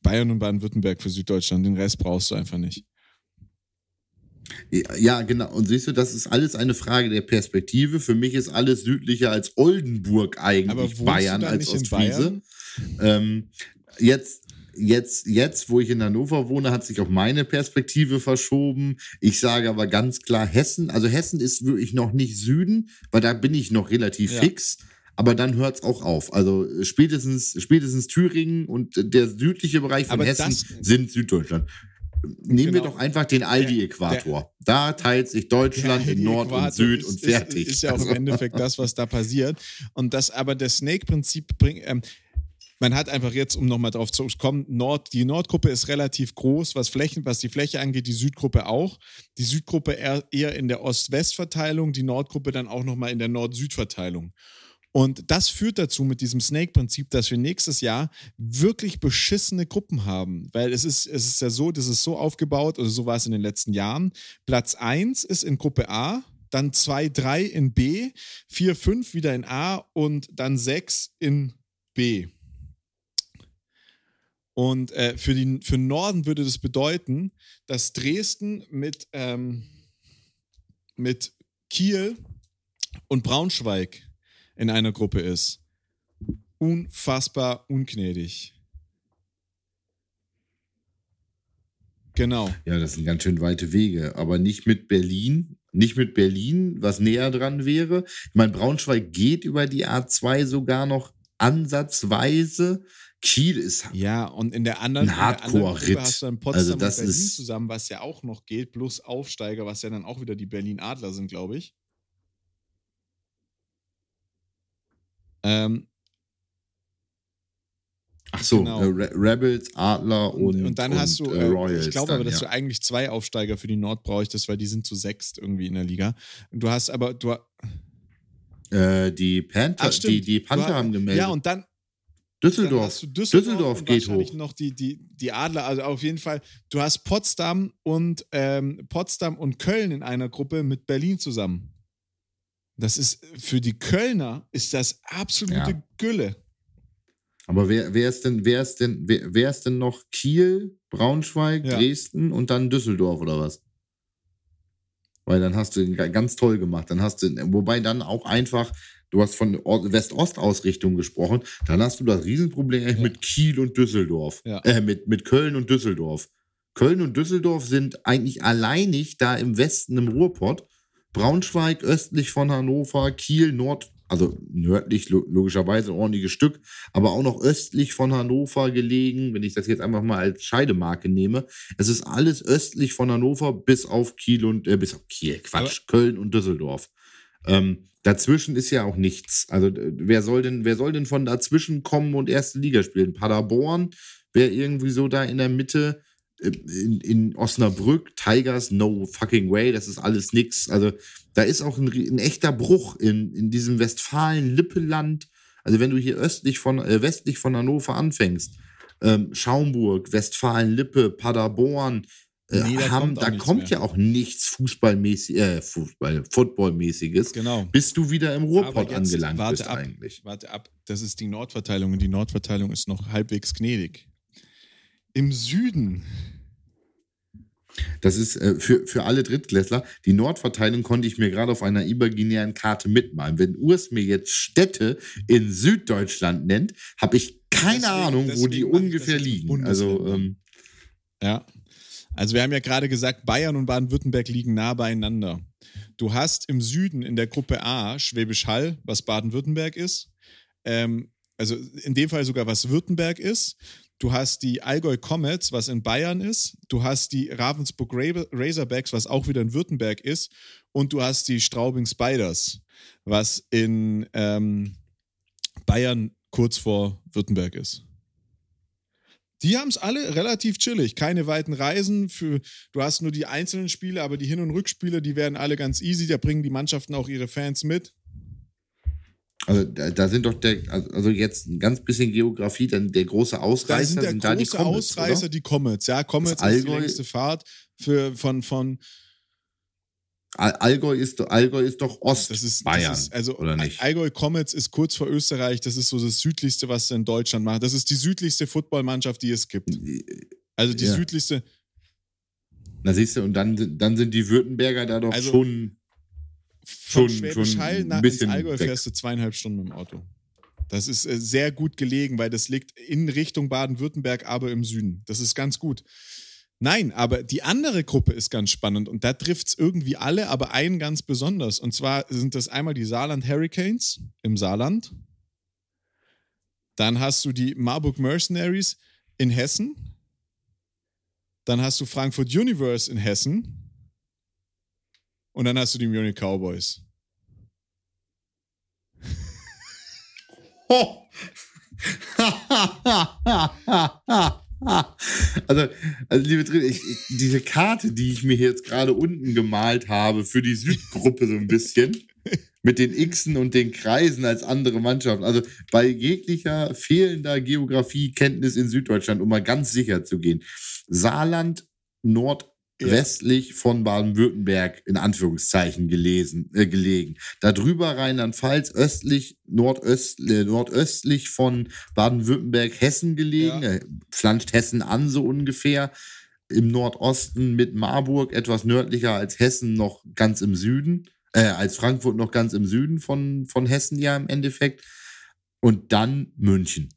Bayern und Baden-Württemberg für Süddeutschland. Den Rest brauchst du einfach nicht. Ja, genau. Und siehst du, das ist alles eine Frage der Perspektive. Für mich ist alles südlicher als Oldenburg eigentlich Bayern als Ostfriese. Bayern? Ähm, jetzt, jetzt, jetzt, wo ich in Hannover wohne, hat sich auch meine Perspektive verschoben. Ich sage aber ganz klar Hessen. Also Hessen ist wirklich noch nicht Süden, weil da bin ich noch relativ Ja. fix. Aber dann hört es auch auf. Also spätestens, spätestens Thüringen und der südliche Bereich von Aber Hessen sind Süddeutschland. Nehmen wir Genau. doch einfach den Aldi-Äquator. Da teilt sich Deutschland in Nord und Süd ist, und fertig. Ist, ist ja auch im Also- Endeffekt das, was da passiert. Und das aber das Snake-Prinzip bringt. Ähm, man hat einfach jetzt, um nochmal drauf zu kommen, Nord, die Nordgruppe ist relativ groß, was Flächen, was die Fläche angeht, die Südgruppe auch. Die Südgruppe eher, in der Ost-West-Verteilung, die Nordgruppe dann auch nochmal in der Nord-Süd-Verteilung. Und das führt dazu mit diesem Snake-Prinzip, dass wir nächstes Jahr wirklich beschissene Gruppen haben. Weil es ist, es ist ja so, das ist so aufgebaut, oder so war es in den letzten Jahren. Platz 1 ist in Gruppe A, dann 2, 3 in B, 4, 5 wieder in A und dann 6 in B. Und äh, für, den, für den Norden würde das bedeuten, dass Dresden mit, ähm, mit Kiel und Braunschweig in einer Gruppe ist. Unfassbar ungnädig. Genau. Ja, das sind ganz schön weite Wege, aber nicht mit Berlin. Nicht mit Berlin, was näher dran wäre. Ich meine, Braunschweig geht über die A2 sogar noch ansatzweise. Kiel ist Ja, und in der anderen, Ein Gruppe Hardcore-Ritt. hast du dann Potsdam Also das und Berlin ist- zusammen, was ja auch noch geht, plus Aufsteiger, was ja dann auch wieder die Berlin Adler sind, glaube ich. Ähm, Ach so, Genau. äh, Re Rebels, Adler und, und, und dann hast du, und, äh, Royals. ich glaube dann, aber, dass ja. du eigentlich zwei Aufsteiger für die Nord bräuchtest, weil die sind zu sechst irgendwie in der Liga. Du hast aber, du, äh, die Panther, die, die Panther du, haben gemeldet. Ja, und dann, Düsseldorf. Düsseldorf, Düsseldorf geht wahrscheinlich hoch. noch die, die, die Adler, also auf jeden Fall, du hast Potsdam und ähm, Potsdam und Köln in einer Gruppe mit Berlin zusammen. Das ist für die Kölner ist das absolute Ja. Gülle. Aber wer, wer ist denn, wer ist denn, wer, wer ist denn noch Kiel, Braunschweig, Ja. Dresden und dann Düsseldorf oder was? Weil dann hast du ganz toll gemacht. Dann hast du, wobei dann auch einfach, du hast von West-Ost-Ausrichtung gesprochen, dann hast du das Riesenproblem Ja. mit Kiel und Düsseldorf. Ja. Äh, mit, mit Köln und Düsseldorf. Köln und Düsseldorf sind eigentlich alleinig da im Westen im Ruhrpott. Braunschweig östlich von Hannover, Kiel nord, also nördlich lo- logischerweise ein ordentliches Stück, aber auch noch östlich von Hannover gelegen, wenn ich das jetzt einfach mal als Scheidemarke nehme. Es ist alles östlich von Hannover bis auf Kiel und, äh, bis auf Kiel, Quatsch, Köln und Düsseldorf. Ähm, dazwischen ist ja auch nichts. Also wer soll denn, wer soll denn von dazwischen kommen und erste Liga spielen? Paderborn wäre irgendwie so da in der Mitte. äh, In, in Osnabrück, Tigers, no fucking way, das ist alles nix. Also da ist auch ein, ein echter Bruch in, in diesem Westfalen-Lippeland. Also wenn du hier östlich von, äh, westlich von Hannover anfängst, ähm, Schaumburg, Westfalen-Lippe, Paderborn, Nee, da Hamm, kommt da kommt mehr. ja auch nichts Fußballmäßig, äh, Fußball, Footballmäßiges. Genau. Bist du wieder im Ruhrpott angelangt warte bist ab, eigentlich. Warte ab, das ist die Nordverteilung und die Nordverteilung ist noch halbwegs gnädig. Im Süden, Das ist äh, für, für alle Drittklässler. Die Nordverteilung konnte ich mir gerade auf einer imaginären Karte mitmalen. Wenn Urs mir jetzt Städte in Süddeutschland nennt, habe ich keine Deswegen- Ahnung, wo die deswegen ich das ungefähr liegen. Also, ähm, Ja. Also wir haben ja gerade gesagt, Bayern und Baden-Württemberg liegen nah beieinander. Du hast im Süden in der Gruppe A Schwäbisch Hall, was Baden-Württemberg ist. Ähm, also in dem Fall sogar was Württemberg ist. Du hast die Allgäu Comets, was in Bayern ist. Du hast die Ravensburg Ra- Razorbacks, was auch wieder in Württemberg ist. Und du hast die Straubing Spiders, was in ähm, Bayern kurz vor Württemberg ist. Die haben es alle relativ chillig. Keine weiten Reisen. Für, du hast nur die einzelnen Spiele, aber die Hin- und Rückspiele, die werden alle ganz easy. Da bringen die Mannschaften auch ihre Fans mit. also da, da sind doch der, also also jetzt ein ganz bisschen Geografie, dann der große Da Ausreißer sind der sind da die große Comets, Ausreißer, oder? die Comets. Ja, Comets Das ist die längste Fahrt für, von, von Allgäu ist, doch- Allgäu ist doch Ostbayern, also oder nicht? Allgäu Comets ist kurz vor Österreich. Das ist so das südlichste, was sie in Deutschland machen. Das ist die südlichste Footballmannschaft, die es gibt. Also die Ja. südlichste. Na siehst du, und dann, dann sind die Württemberger da doch Also- schon Von Schon- schon ein bisschen Allgäu weg. fährst du zweieinhalb Stunden mit dem Auto. Das ist äh, sehr gut gelegen, weil das liegt in Richtung Baden-Württemberg, aber im Süden. Das ist ganz gut. Nein, aber die andere Gruppe ist ganz spannend und da trifft es irgendwie alle, aber einen ganz besonders. Und zwar sind das einmal die Saarland Hurricanes im Saarland. Dann hast du die Marburg Mercenaries in Hessen. Dann hast du Frankfurt Universe in Hessen. Und dann hast du die Munich Cowboys. Oh. also, also, liebe ich, diese Karte, die ich mir jetzt gerade unten gemalt habe für die Südgruppe so ein bisschen, mit den Xen und den Kreisen als andere Mannschaften. Also bei jeglicher fehlender Geografiekenntnis in Süddeutschland, um mal ganz sicher zu gehen. Saarland, Nord westlich von Baden-Württemberg in Anführungszeichen gelesen, äh, gelegen. Darüber Rheinland-Pfalz, östlich, nordöst, äh, nordöstlich von Baden-Württemberg, Hessen gelegen, ja. äh, flanscht Hessen an so ungefähr. Im Nordosten mit Marburg, etwas nördlicher als Hessen, noch ganz im Süden, äh, als Frankfurt noch ganz im Süden von, von Hessen ja im Endeffekt. Und dann München.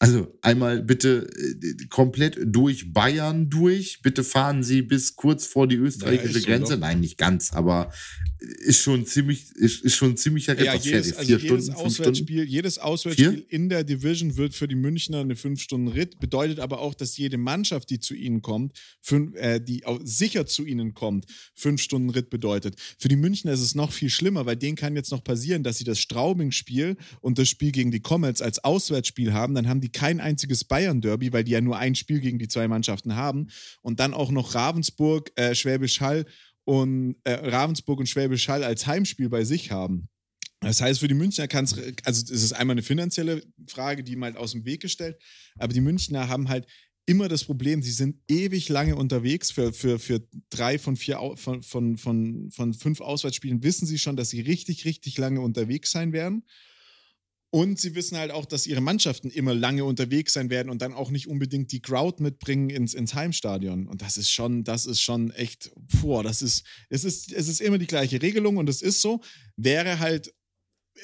Also einmal bitte äh, komplett durch Bayern durch. Bitte fahren Sie bis kurz vor die österreichische ja, Grenze. So Nein, nicht ganz, aber ist schon ziemlich, ist, ist schon ziemlicher ja, jedes, also jedes Stunden, Auswärtsspiel, jedes Auswärtsspiel Vier? in der Division wird für die Münchner eine 5-Stunden-Ritt. Bedeutet aber auch, dass jede Mannschaft, die zu ihnen kommt, fünf, äh, die sicher zu ihnen kommt, 5-Stunden-Ritt bedeutet. Für die Münchner ist es noch viel schlimmer, weil denen kann jetzt noch passieren, dass sie das Straubing-Spiel und das Spiel gegen die Comets als Auswärtsspiel haben. Dann haben die kein einziges Bayern-Derby, weil die ja nur ein Spiel gegen die zwei Mannschaften haben. Und dann auch noch Ravensburg, äh, Schwäbisch Hall und äh, Ravensburg und Schwäbisch Hall als Heimspiel bei sich haben. Das heißt, für die Münchner kann es, also es ist einmal eine finanzielle Frage, die mal halt aus dem Weg gestellt, aber die Münchner haben halt immer das Problem, sie sind ewig lange unterwegs. Für, für, für drei von vier von, von, von, von fünf Auswärtsspielen wissen sie schon, dass sie richtig, richtig lange unterwegs sein werden. Und sie wissen halt auch, dass ihre Mannschaften immer lange unterwegs sein werden und dann auch nicht unbedingt die Crowd mitbringen ins, ins Heimstadion. Und das ist schon, das ist schon echt, boah, das ist, es ist, es ist immer die gleiche Regelung und es ist so, wäre halt,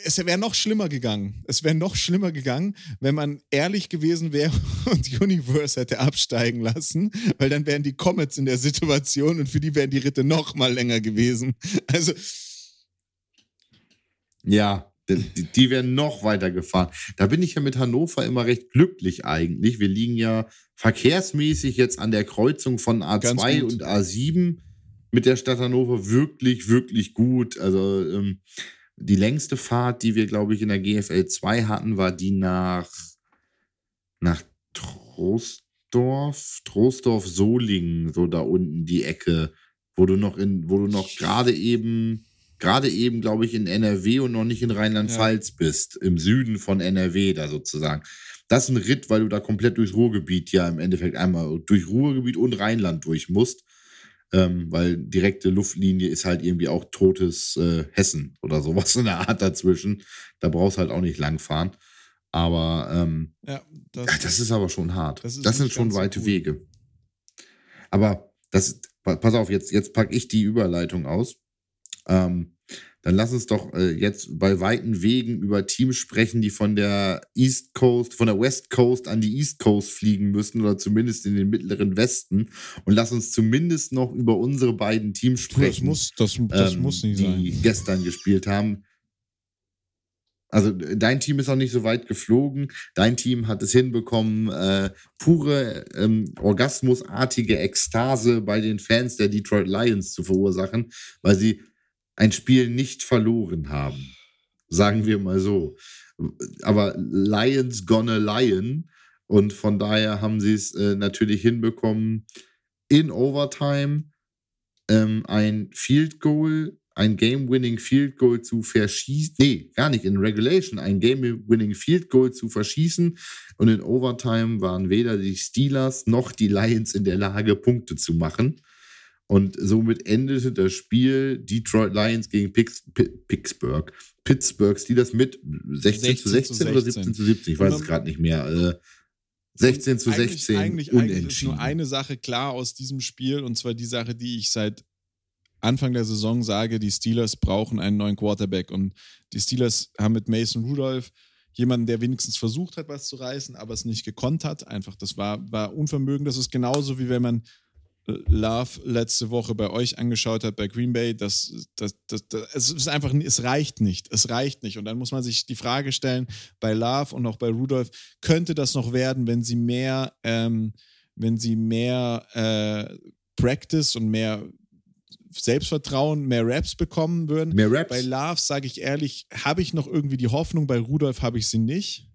es wäre noch schlimmer gegangen. Es wäre noch schlimmer gegangen, wenn man ehrlich gewesen wäre und Universe hätte absteigen lassen, weil dann wären die Comets in der Situation und für die wären die Ritte noch mal länger gewesen. Also. Ja, die, die werden noch weiter gefahren. Da bin ich ja mit Hannover immer recht glücklich eigentlich. Wir liegen ja verkehrsmäßig jetzt an der Kreuzung von A2 und A7 mit der Stadt Hannover wirklich, wirklich gut. Also ähm, die längste Fahrt, die wir, glaube ich, in der GFL 2 hatten, war die nach, nach Troisdorf, Troisdorf-Solingen, so da unten die Ecke, wo du noch in, wo du noch gerade eben gerade eben, glaube ich, in NRW und noch nicht in Rheinland-Pfalz ja. bist, im Süden von NRW da sozusagen. Das ist ein Ritt, weil du da komplett durchs Ruhrgebiet ja im Endeffekt einmal durch Ruhrgebiet und Rheinland durch musst. Ähm, weil direkte Luftlinie ist halt irgendwie auch totes äh, Hessen oder sowas in der Art dazwischen. Da brauchst du halt auch nicht langfahren. Aber ähm, ja, das, ja, das, ist aber schon hart. Das, das sind schon weite so Wege. Aber das, pass auf, jetzt, jetzt packe ich die Überleitung aus. Ähm, dann lass uns doch äh, jetzt bei weiten Wegen über Teams sprechen, die von der East Coast, von der West Coast an die East Coast fliegen müssen oder zumindest in den mittleren Westen. Und lass uns zumindest noch über unsere beiden Teams sprechen. Das muss, das, das ähm, muss nicht die sein. Die gestern gespielt haben. Also dein Team ist auch nicht so weit geflogen. Dein Team hat es hinbekommen, äh, pure ähm, orgasmusartige Ekstase bei den Fans der Detroit Lions zu verursachen, weil sie ein Spiel nicht verloren haben. Sagen wir mal so. Aber Lions gonna Lion. Und von daher haben sie es äh, natürlich hinbekommen, in Overtime ähm, ein Field Goal, ein Game-Winning Field Goal zu verschießen. Nee, gar nicht in Regulation, ein Game-Winning Field Goal zu verschießen. Und in Overtime waren weder die Steelers noch die Lions in der Lage, Punkte zu machen. Und somit endete das Spiel Detroit Lions gegen Pix, Pittsburgh. Pittsburgh Steelers mit 16, 16 zu 16, 16, oder 17 zu 17, ich weiß es gerade nicht mehr. Äh, 16 zu 16. Eigentlich, eigentlich ist nur eine Sache klar aus diesem Spiel, und zwar die Sache, die ich seit Anfang der Saison sage, die Steelers brauchen einen neuen Quarterback. Und die Steelers haben mit Mason Rudolph jemanden, der wenigstens versucht hat, was zu reißen, aber es nicht gekonnt hat. Einfach, das war, war Unvermögen. Das ist genauso wie wenn man Love letzte Woche bei euch angeschaut hat, bei Green Bay, das, das, das, das, es ist einfach, es reicht nicht. Es reicht nicht. Und dann muss man sich die Frage stellen, bei Love und auch bei Rudolph, könnte das noch werden, wenn sie mehr, ähm, wenn sie mehr äh, Practice und mehr Selbstvertrauen, mehr Raps bekommen würden? Mehr Raps? Bei Love, sage ich ehrlich, habe ich noch irgendwie die Hoffnung, bei Rudolph habe ich sie nicht.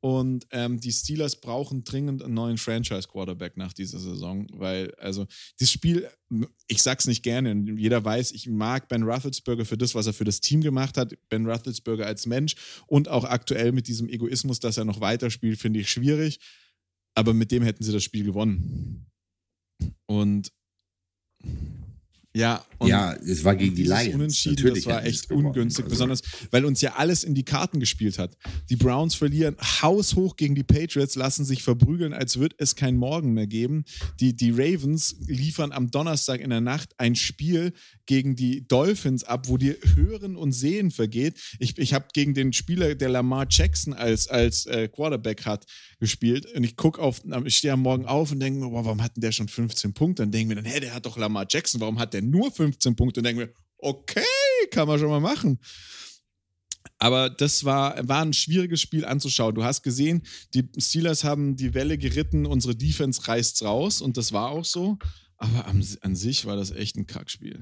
Und ähm, die Steelers brauchen dringend einen neuen Franchise-Quarterback nach dieser Saison, weil, also, das Spiel, ich sag's nicht gerne, jeder weiß, ich mag Ben Roethlisberger für das, was er für das Team gemacht hat. Ben Roethlisberger als Mensch und auch aktuell mit diesem Egoismus, dass er noch weiterspielt, finde ich schwierig. Aber mit dem hätten sie das Spiel gewonnen. Und ja, ja, es war gegen die Lions. Unentschieden, Natürlich das war echt ungünstig, also. besonders weil uns ja alles in die Karten gespielt hat. Die Browns verlieren haushoch gegen die Patriots, lassen sich verprügeln, als wird es kein Morgen mehr geben. Die, die Ravens liefern am Donnerstag in der Nacht ein Spiel gegen die Dolphins ab, wo dir Hören und Sehen vergeht. Ich, ich habe gegen den Spieler, der Lamar Jackson als, als äh, Quarterback hat, gespielt und ich gucke auf, ich stehe am Morgen auf und denke mir, boah, warum hat denn der schon 15 Punkte? Dann denke ich mir dann, hä, der hat doch Lamar Jackson, warum hat der nur 15 Punkte? Und denke mir, okay, kann man schon mal machen. Aber das war, war ein schwieriges Spiel anzuschauen. Du hast gesehen, die Steelers haben die Welle geritten, unsere Defense reißt raus und das war auch so. Aber an, an sich war das echt ein Kackspiel.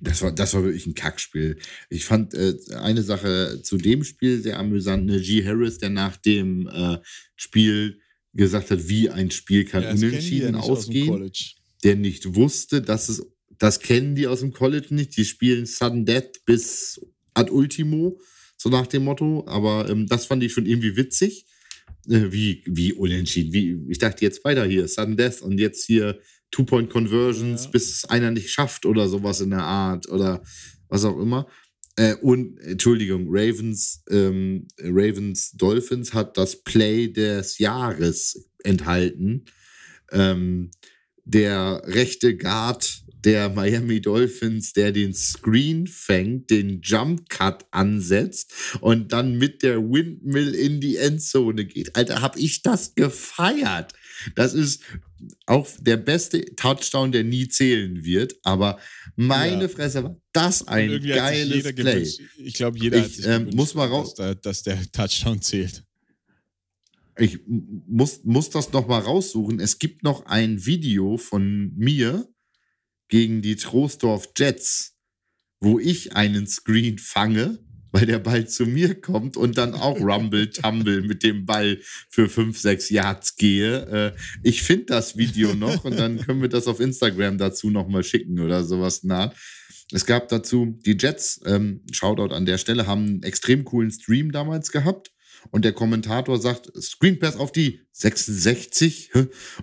Das war, das war wirklich ein Kackspiel. Ich fand äh, eine Sache zu dem Spiel sehr amüsant. G. Harris, der nach dem äh, Spiel gesagt hat, wie ein Spiel kann ja, unentschieden ja ausgehen. Der nicht wusste, dass es, das kennen die aus dem College nicht. Die spielen Sudden Death bis ad ultimo, so nach dem Motto. Aber ähm, das fand ich schon irgendwie witzig. Äh, wie, wie unentschieden. Wie, ich dachte jetzt weiter hier, Sudden Death und jetzt hier Two-Point-Conversions, ja. bis einer nicht schafft oder sowas in der Art oder was auch immer. Äh, und, Entschuldigung, Ravens, ähm, Ravens Dolphins hat das Play des Jahres enthalten. Ähm, der rechte Guard der Miami Dolphins, der den Screen fängt, den Jump Cut ansetzt und dann mit der Windmill in die Endzone geht. Alter, hab ich das gefeiert. Das ist auch der beste Touchdown, der nie zählen wird. Aber meine ja. Fresse, war das ein geiles Play. Gewünscht, ich glaube, jeder ich, ähm, muss mal raus, dass, dass, der Touchdown zählt. Ich muss, muss das noch mal raussuchen. Es gibt noch ein Video von mir gegen die Troisdorf Jets, wo ich einen Screen fange weil der Ball zu mir kommt und dann auch Rumble Tumble mit dem Ball für 5, 6 Yards gehe. Äh, ich finde das Video noch und dann können wir das auf Instagram dazu nochmal schicken oder sowas nah. Es gab dazu die Jets, ähm, Shoutout an der Stelle, haben einen extrem coolen Stream damals gehabt und der Kommentator sagt, Screen Pass auf die 66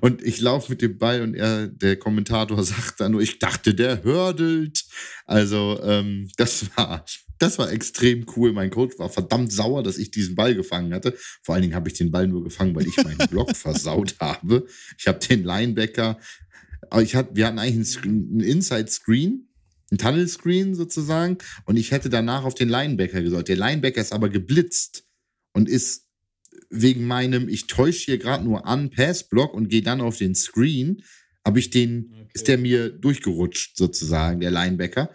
und ich laufe mit dem Ball und er, der Kommentator sagt dann nur, ich dachte, der hördelt. Also ähm, das war das war extrem cool. Mein Coach war verdammt sauer, dass ich diesen Ball gefangen hatte. Vor allen Dingen habe ich den Ball nur gefangen, weil ich meinen Block versaut habe. Ich habe den Linebacker, ich hatte, wir hatten eigentlich einen Inside-Screen, ein Tunnel-Screen sozusagen, und ich hätte danach auf den Linebacker gesollt. Der Linebacker ist aber geblitzt und ist wegen meinem, ich täusche hier gerade nur an, Passblock und gehe dann auf den Screen, habe ich den, okay. ist der mir durchgerutscht sozusagen, der Linebacker.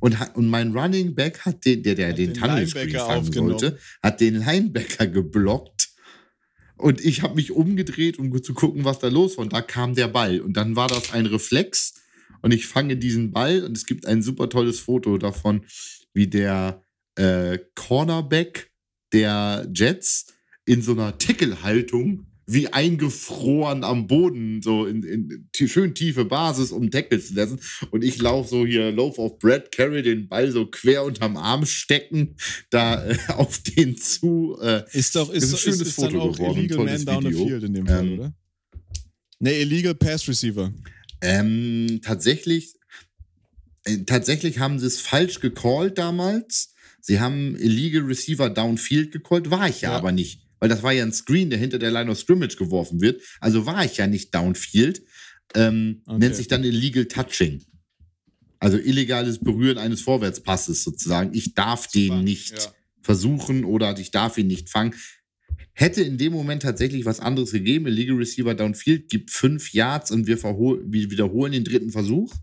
Und, und mein Running Back hat den, der, der hat den, den Tunnel Screen fangen sollte, hat den Linebacker geblockt. Und ich habe mich umgedreht, um zu gucken, was da los war. Und da kam der Ball. Und dann war das ein Reflex. Und ich fange diesen Ball. Und es gibt ein super tolles Foto davon, wie der äh, Cornerback der Jets in so einer Tackle-Haltung wie eingefroren am Boden, so in, in schön tiefe Basis, um Deckel zu lassen. Und ich laufe so hier Loaf of Bread, carry den Ball so quer unterm Arm stecken, da äh, auf den zu. Äh, ist doch, ist, ist, ein schönes ist, ist Foto dann auch geworden, Illegal Man Down the Field in dem Fall, ähm, oder? Ne, Illegal Pass Receiver. Ähm, tatsächlich, äh, tatsächlich haben sie es falsch gecallt damals. Sie haben Illegal Receiver Downfield gecallt, war ich ja, ja. aber nicht weil das war ja ein Screen, der hinter der Line of Scrimmage geworfen wird. Also war ich ja nicht downfield. Ähm, okay. Nennt sich dann Illegal Touching. Also illegales Berühren eines Vorwärtspasses sozusagen. Ich darf den nicht ja. versuchen oder ich darf ihn nicht fangen. Hätte in dem Moment tatsächlich was anderes gegeben. Illegal Receiver Downfield gibt fünf Yards und wir, wir wiederholen den dritten Versuch.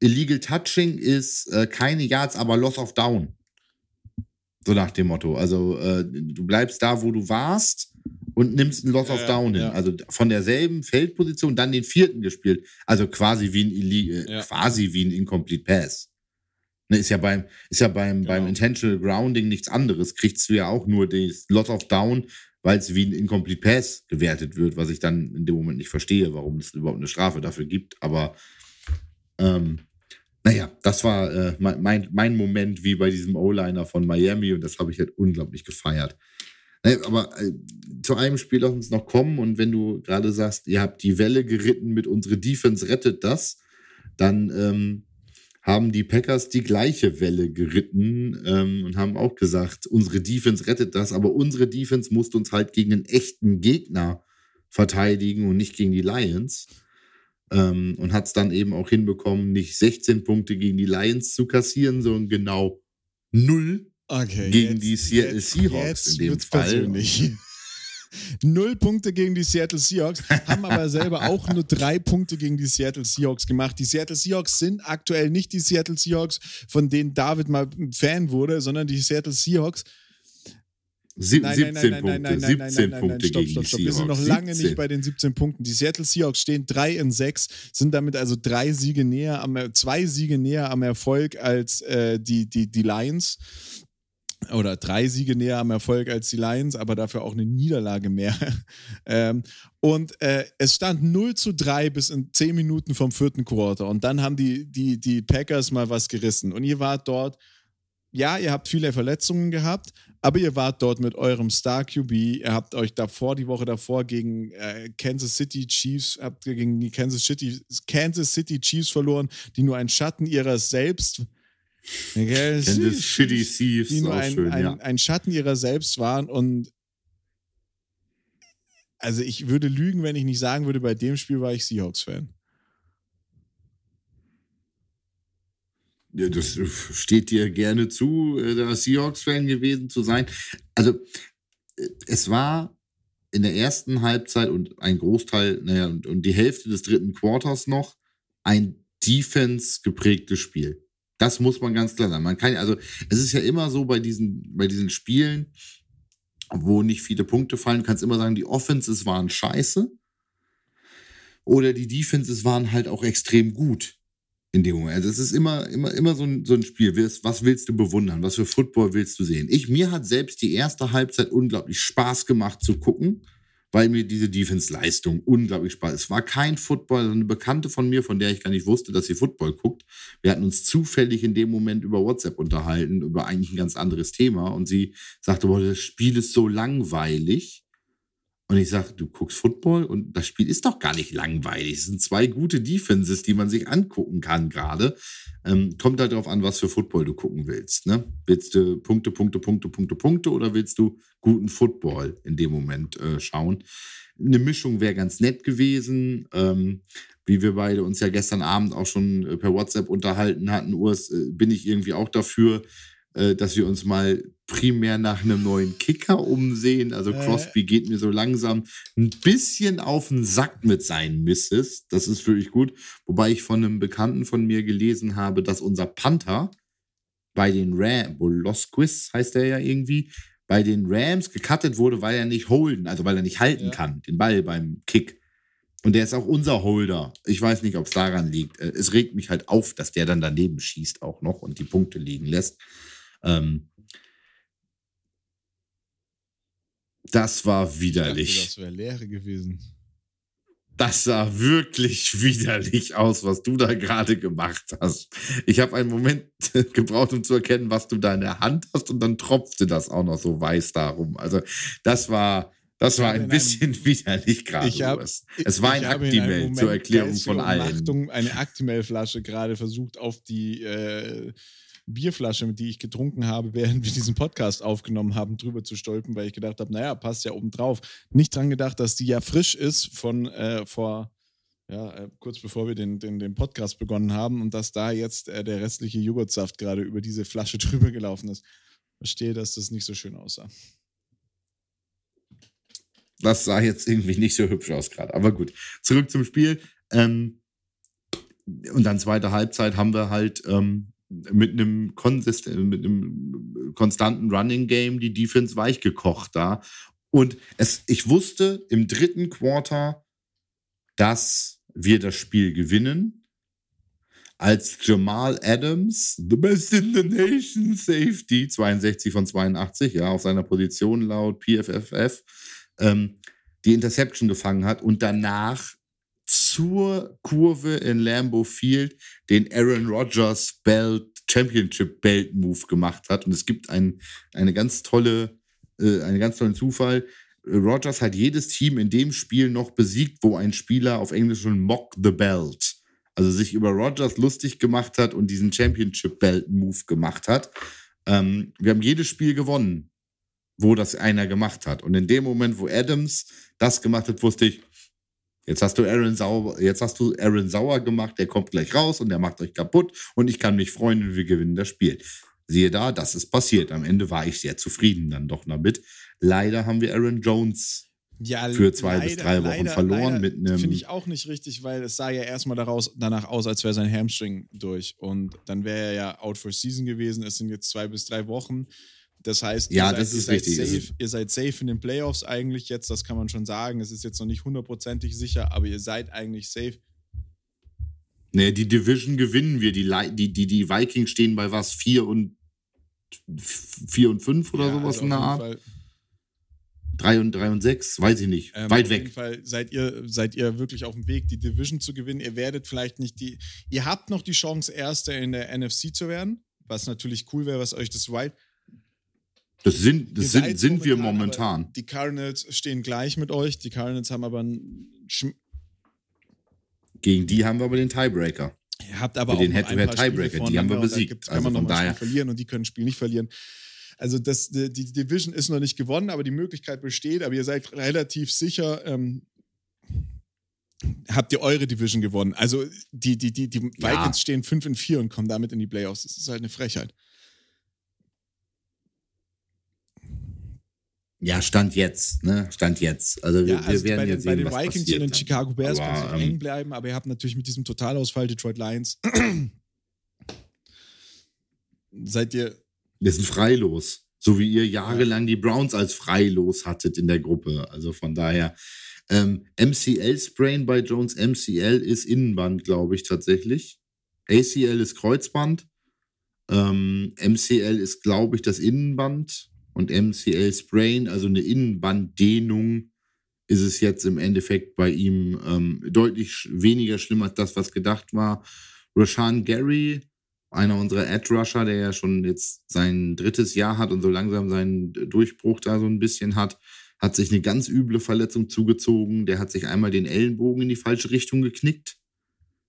Illegal Touching ist äh, keine Yards, aber Loss of Down. So nach dem Motto. Also äh, du bleibst da, wo du warst und nimmst einen Loss Ja, of Down hin. ja. Also von derselben Feldposition dann den vierten gespielt. Also quasi wie ein, Ille äh, Ja. quasi wie ein Incomplete Pass. Ne, ist ja beim, ist ja beim, beim Genau. Intentional Grounding nichts anderes. Kriegst du ja auch nur das Loss of Down, weil es wie ein Incomplete Pass gewertet wird, was ich dann in dem Moment nicht verstehe, warum es überhaupt eine Strafe dafür gibt. Aber ähm, naja, das war äh, mein, mein, Moment wie bei diesem O-Liner von Miami und das habe ich halt unglaublich gefeiert. Aber äh, zu einem Spiel lass uns noch kommen und wenn du gerade sagst, ihr habt die Welle geritten mit unsere Defense rettet das, dann ähm, haben die Packers die gleiche Welle geritten ähm, und haben auch gesagt, unsere Defense rettet das, aber unsere Defense musste uns halt gegen einen echten Gegner verteidigen und nicht gegen die Lions. Ähm, und hat es dann eben auch hinbekommen, nicht 16 Punkte gegen die Lions zu kassieren, sondern genau null Okay, Gegen die Seattle Seahawks jetzt in dem Fall. Persönlich. Null Punkte gegen die Seattle Seahawks, haben aber selber auch nur drei Punkte gegen die Seattle Seahawks gemacht. Die Seattle Seahawks sind aktuell nicht die Seattle Seahawks, von denen David mal Fan wurde, sondern die Seattle Seahawks. Sieb- Nein, 17 nein, nein, nein, Punkte, nein, nein, 17 nein, nein, nein, Punkte stopp, gegen stopp, die stopp. Wir sind noch lange 17. nicht bei den 17 Punkten. Die Seattle Seahawks stehen 3 in 6, sind damit also drei Siege näher am, zwei Siege näher am Erfolg als äh, die, die, die Lions. Oder drei Siege näher am Erfolg als die Lions, aber dafür auch eine Niederlage mehr. ähm, und äh, es stand 0 zu 3 bis in 10 Minuten vom vierten Quarter. Und dann haben die, die, die Packers mal was gerissen. Und ihr wart dort ja, ihr habt viele Verletzungen gehabt, aber ihr wart dort mit eurem Star QB. Ihr habt euch davor, die Woche davor, gegen äh, Kansas City Chiefs, habt ihr gegen die Kansas City, Kansas City Chiefs verloren, die nur ein Schatten ihrer selbst. Okay, Kansas City Thieves, die nur ein, schön, ein, ja. ein Schatten ihrer selbst waren und also ich würde lügen, wenn ich nicht sagen würde, bei dem Spiel war ich Seahawks-Fan. Ja, das äh, steht dir gerne zu, äh, da Seahawks-Fan gewesen zu sein. Also, äh, es war in der ersten Halbzeit und ein Großteil, naja, und, und die Hälfte des dritten Quarters noch ein Defense-geprägtes Spiel. Das muss man ganz klar sagen. Man kann, also, es ist ja immer so bei diesen, bei diesen Spielen, wo nicht viele Punkte fallen, du kannst immer sagen, die Offenses waren scheiße. Oder die Defenses waren halt auch extrem gut in dem Moment. Also es ist immer, immer, immer so ein, so ein Spiel. Was willst du bewundern? Was für Football willst du sehen? Ich, mir hat selbst die erste Halbzeit unglaublich Spaß gemacht zu gucken, weil mir diese Defense-Leistung unglaublich Spaß. Es war kein Football, sondern eine Bekannte von mir, von der ich gar nicht wusste, dass sie Football guckt. Wir hatten uns zufällig in dem Moment über WhatsApp unterhalten, über eigentlich ein ganz anderes Thema. Und sie sagte, boah, das Spiel ist so langweilig. Und ich sage, du guckst Football und das Spiel ist doch gar nicht langweilig. Es sind zwei gute Defenses, die man sich angucken kann gerade. Ähm, kommt halt darauf an, was für Football du gucken willst. Ne? Willst du Punkte, Punkte, Punkte, Punkte, Punkte oder willst du guten Football in dem Moment äh, schauen? Eine Mischung wäre ganz nett gewesen. Ähm, wie wir beide uns ja gestern Abend auch schon äh, per WhatsApp unterhalten hatten, Urs, äh, bin ich irgendwie auch dafür, dass wir uns mal primär nach einem neuen Kicker umsehen. Also Äh. Crosby geht mir so langsam ein bisschen auf den Sack mit seinen Misses. Das ist wirklich gut. Wobei ich von einem Bekannten von mir gelesen habe, dass unser Panther bei den Rams, Bolosquis heißt er ja irgendwie, bei den Rams gecuttet wurde, weil er nicht holden, also weil er nicht halten Ja. kann, den Ball beim Kick. Und der ist auch unser Holder. Ich weiß nicht, ob es daran liegt. Äh, Es regt mich halt auf, dass der dann daneben schießt auch noch und die Punkte liegen lässt. Ähm, das war Ich widerlich. dachte, das wäre Leere gewesen. Das sah wirklich widerlich aus, was du da gerade gemacht hast. Ich habe einen Moment gebraucht, um zu erkennen, was du da in der Hand hast, und dann tropfte das auch noch so weiß darum. Also, das war, das war ein in einem- bisschen widerlich gerade. Hab-. Es war ein Actimel zur Erklärung von allen. Umnachtung eine Actimel-Flasche gerade versucht auf die äh, Bierflasche, mit die ich getrunken habe, während wir diesen Podcast aufgenommen haben, drüber zu stolpen, weil ich gedacht habe, naja, passt ja oben drauf. Nicht dran gedacht, dass die ja frisch ist von äh, vor, Ja, äh, kurz bevor wir den, den, den Podcast begonnen haben und dass da jetzt äh, der restliche Joghurtsaft gerade über diese Flasche drüber gelaufen ist. Verstehe, dass das nicht so schön aussah. Das sah jetzt irgendwie nicht so hübsch aus gerade. Aber gut, zurück zum Spiel. Ähm, und dann zweite Halbzeit haben wir halt ähm, mit einem, mit einem konstanten Running Game die Defense weich gekocht da. Und es, ich wusste im dritten Quarter, dass wir das Spiel gewinnen, als Jamal Adams, the best in the nation, Safety, 62 von 82, ja, auf seiner Position laut PFFF, ähm, die Interception gefangen hat und danach zur Kurve in Lambeau Field den Aaron Rodgers Belt Championship Belt Move gemacht hat. Und es gibt ein, eine ganz tolle, äh, einen ganz tollen Zufall. Rogers hat jedes Team in dem Spiel noch besiegt, wo ein Spieler auf Englisch schon Mock the Belt, also sich über Rogers lustig gemacht hat und diesen Championship Belt Move gemacht hat. Ähm, wir haben jedes Spiel gewonnen, wo das einer gemacht hat. Und in dem Moment, wo Adams das gemacht hat, wusste ich, jetzt hast du Aaron Sauer, jetzt hast du Aaron Sauer gemacht, der kommt gleich raus und der macht euch kaputt und ich kann mich freuen und wir gewinnen das Spiel. Siehe da, das ist passiert. Am Ende war ich sehr zufrieden dann doch damit. Leider haben wir Aaron Jones ja, für zwei leider, bis drei Wochen leider, verloren leider mit einem. Finde ich auch nicht richtig, weil es sah ja erstmal daraus, danach aus, als wäre sein Hamstring durch. Und dann wäre er ja out for season gewesen. Es sind jetzt zwei bis drei Wochen. Das heißt, ja, ihr, seid, ihr, seid safe, ihr seid safe in den Playoffs eigentlich jetzt, das kann man schon sagen. Es ist jetzt noch nicht hundertprozentig sicher, aber ihr seid eigentlich safe. Nee, die Division gewinnen wir. Die, die, die, die Vikings stehen bei was? Vier und, vier und fünf oder ja, sowas also in der Art? Fall 3 und 3 und 6, weiß ich nicht. Ähm, Weit auf weg. Auf jeden Fall seid ihr, seid ihr wirklich auf dem Weg, die Division zu gewinnen. Ihr werdet vielleicht nicht die. Ihr habt noch die Chance, Erster in der NFC zu werden, was natürlich cool wäre, was euch das Wild. Das sind, das sind, sind wir momentan. Die Cardinals stehen gleich mit euch. Die Cardinals haben aber einen. Schm Gegen die haben wir aber den Tiebreaker. Ihr habt aber Für auch den Head-to-Head-Tiebreaker, die haben wir besiegt. Kann also man noch mal verlieren und die können das Spiel nicht verlieren. Also das, die, die Division ist noch nicht gewonnen, aber die Möglichkeit besteht. Aber ihr seid relativ sicher, ähm, habt ihr eure Division gewonnen. Also die, die, die, die Vikings ja. stehen 5 in 4 und kommen damit in die Playoffs. Das ist halt eine Frechheit. Ja, Stand jetzt, ne? Stand jetzt. Also wir, ja, also wir werden bei, jetzt sehen, bei den Vikings und den Chicago Bears aber, können sie ähm, eng bleiben, aber ihr habt natürlich mit diesem Totalausfall Detroit Lions seid ihr wir sind freilos. So wie ihr jahrelang die Browns als freilos hattet in der Gruppe. Also von daher. Ähm, MCL-Sprain bei Jones. MCL ist Innenband, glaube ich, tatsächlich. ACL ist Kreuzband. Ähm, MCL ist, glaube ich, das Innenband. Und MCL-Sprain, also eine Innenbanddehnung, ist es jetzt im Endeffekt bei ihm ähm, deutlich weniger schlimm als das, was gedacht war. Rashan Gary einer unserer Edge-Rusher, der ja schon jetzt sein drittes Jahr hat und so langsam seinen Durchbruch da so ein bisschen hat, hat sich eine ganz üble Verletzung zugezogen. Der hat sich einmal den Ellenbogen in die falsche Richtung geknickt.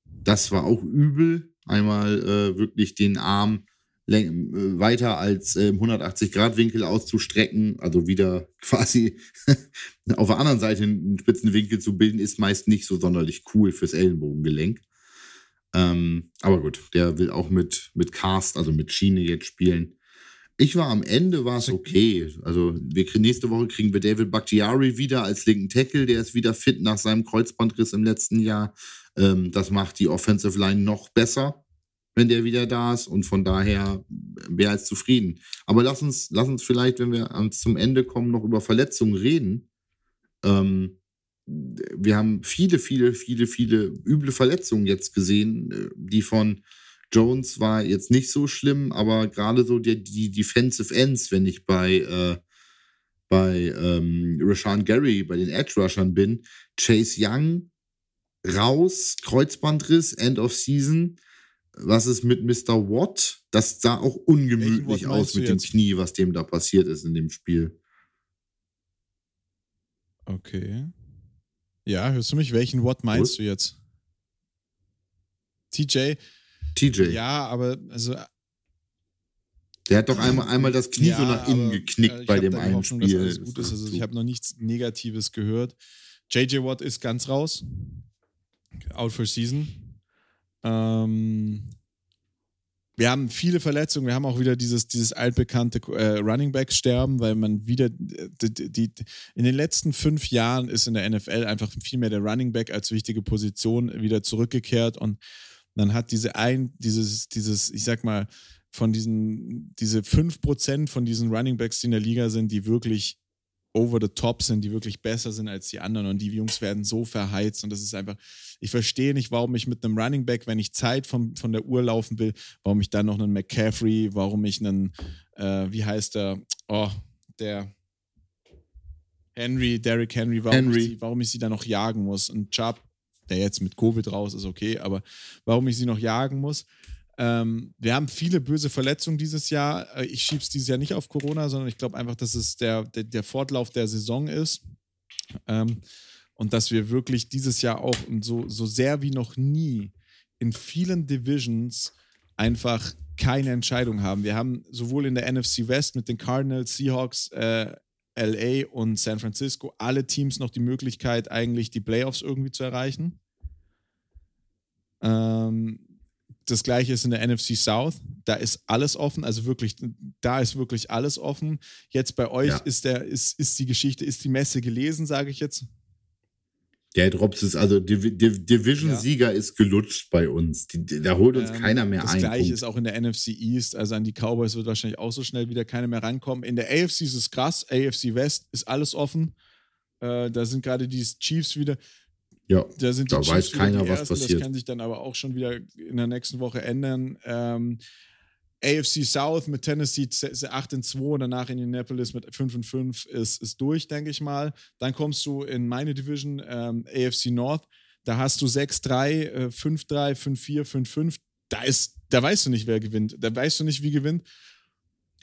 Das war auch übel. Einmal äh, wirklich den Arm weiter als äh, 180-Grad-Winkel auszustrecken, also wieder quasi auf der anderen Seite einen spitzen Winkel zu bilden, ist meist nicht so sonderlich cool fürs Ellenbogengelenk. Ähm, aber gut, der will auch mit, mit Cast, also mit Schiene jetzt spielen. Ich war am Ende, war es okay. Also wir, nächste Woche kriegen wir David Bakhtiari wieder als linken Tackle. Der ist wieder fit nach seinem Kreuzbandriss im letzten Jahr. Ähm, das macht die Offensive Line noch besser, wenn der wieder da ist. Und von daher mehr als zufrieden. Aber lass uns, lass uns vielleicht, wenn wir zum Ende kommen, noch über Verletzungen reden. Ähm, wir haben viele, viele, viele, viele üble Verletzungen jetzt gesehen, äh, die von Jones war jetzt nicht so schlimm, aber gerade so die, die Defensive Ends, wenn ich bei, äh, bei ähm, Rashawn Gary, bei den Edge Rushern bin, Chase Young raus, Kreuzbandriss, End of Season. Was ist mit Mr. Watt? Das sah auch ungemütlich aus mit dem Knie, was dem da passiert ist in dem Spiel. Okay. Ja, hörst du mich? Welchen Watt meinst cool. du jetzt? TJ? TJ. Ja, aber also. Der hat doch einmal, einmal das Knie ja, so nach innen geknickt äh, bei dem einen Hoffnung, Spiel. Dass alles gut ist. Also ich habe noch nichts Negatives gehört. JJ Watt ist ganz raus. out for season. Ähm, wir haben viele Verletzungen, wir haben auch wieder dieses, dieses altbekannte äh, Running Back sterben, weil man wieder die, die, in den letzten fünf Jahren ist in der NFL einfach viel mehr der Running Back als wichtige Position wieder zurückgekehrt. Und dann hat diese ein, dieses, dieses, ich sag mal, von diesen, diese 5% von diesen Running Backs, die in der Liga sind, die wirklich over the top sind, die wirklich besser sind als die anderen und die Jungs werden so verheizt und das ist einfach, ich verstehe nicht, warum ich mit einem Running Back, wenn ich Zeit vom, von der Uhr laufen will, warum ich dann noch einen McCaffrey, warum ich einen, äh, wie heißt der, oh, der Henry, Derrick Henry, warum, Henry. Ich sie, warum ich sie dann noch jagen muss und Chubb, der jetzt mit Covid raus ist, okay, aber warum ich sie noch jagen muss. Ähm, wir haben viele böse Verletzungen dieses Jahr. Äh, ich schiebe es dieses Jahr nicht auf Corona, sondern ich glaube einfach, dass es der, der, der, Fortlauf der Saison ist. Ähm, und dass wir wirklich dieses Jahr auch so, so sehr wie noch nie in vielen Divisions einfach keine Entscheidung haben. Wir haben sowohl in der NFC West mit den Cardinals, Seahawks, äh, LA und San Francisco alle Teams noch die Möglichkeit, eigentlich die Playoffs irgendwie zu erreichen. Ähm, das gleiche ist in der NFC South. Da ist alles offen, also wirklich, da ist wirklich alles offen. Jetzt bei euch ja. ist, der, ist, ist die Geschichte, ist die Messe gelesen, sage ich jetzt. Der Drops ist, also Division-Sieger ja. ist gelutscht bei uns. Die, die, da holt uns ähm, keiner mehr das ein. Das gleiche Punkt. ist auch in der NFC East. Also an die Cowboys wird wahrscheinlich auch so schnell wieder keiner mehr rankommen. In der AFC ist es krass. AFC West ist alles offen. Äh, da sind gerade die Chiefs wieder. Ja, da, sind die da weiß keiner, was passiert. Das kann sich dann aber auch schon wieder in der nächsten Woche ändern. Ähm, AFC South mit Tennessee 8 in 2 und danach Indianapolis mit 5 in 5 ist, ist durch, denke ich mal. Dann kommst du in meine Division, ähm, AFC North. Da hast du 6-3, 5-3, 5-4, 5-5. Da, da weißt du nicht, wer gewinnt. Da weißt du nicht, wie gewinnt.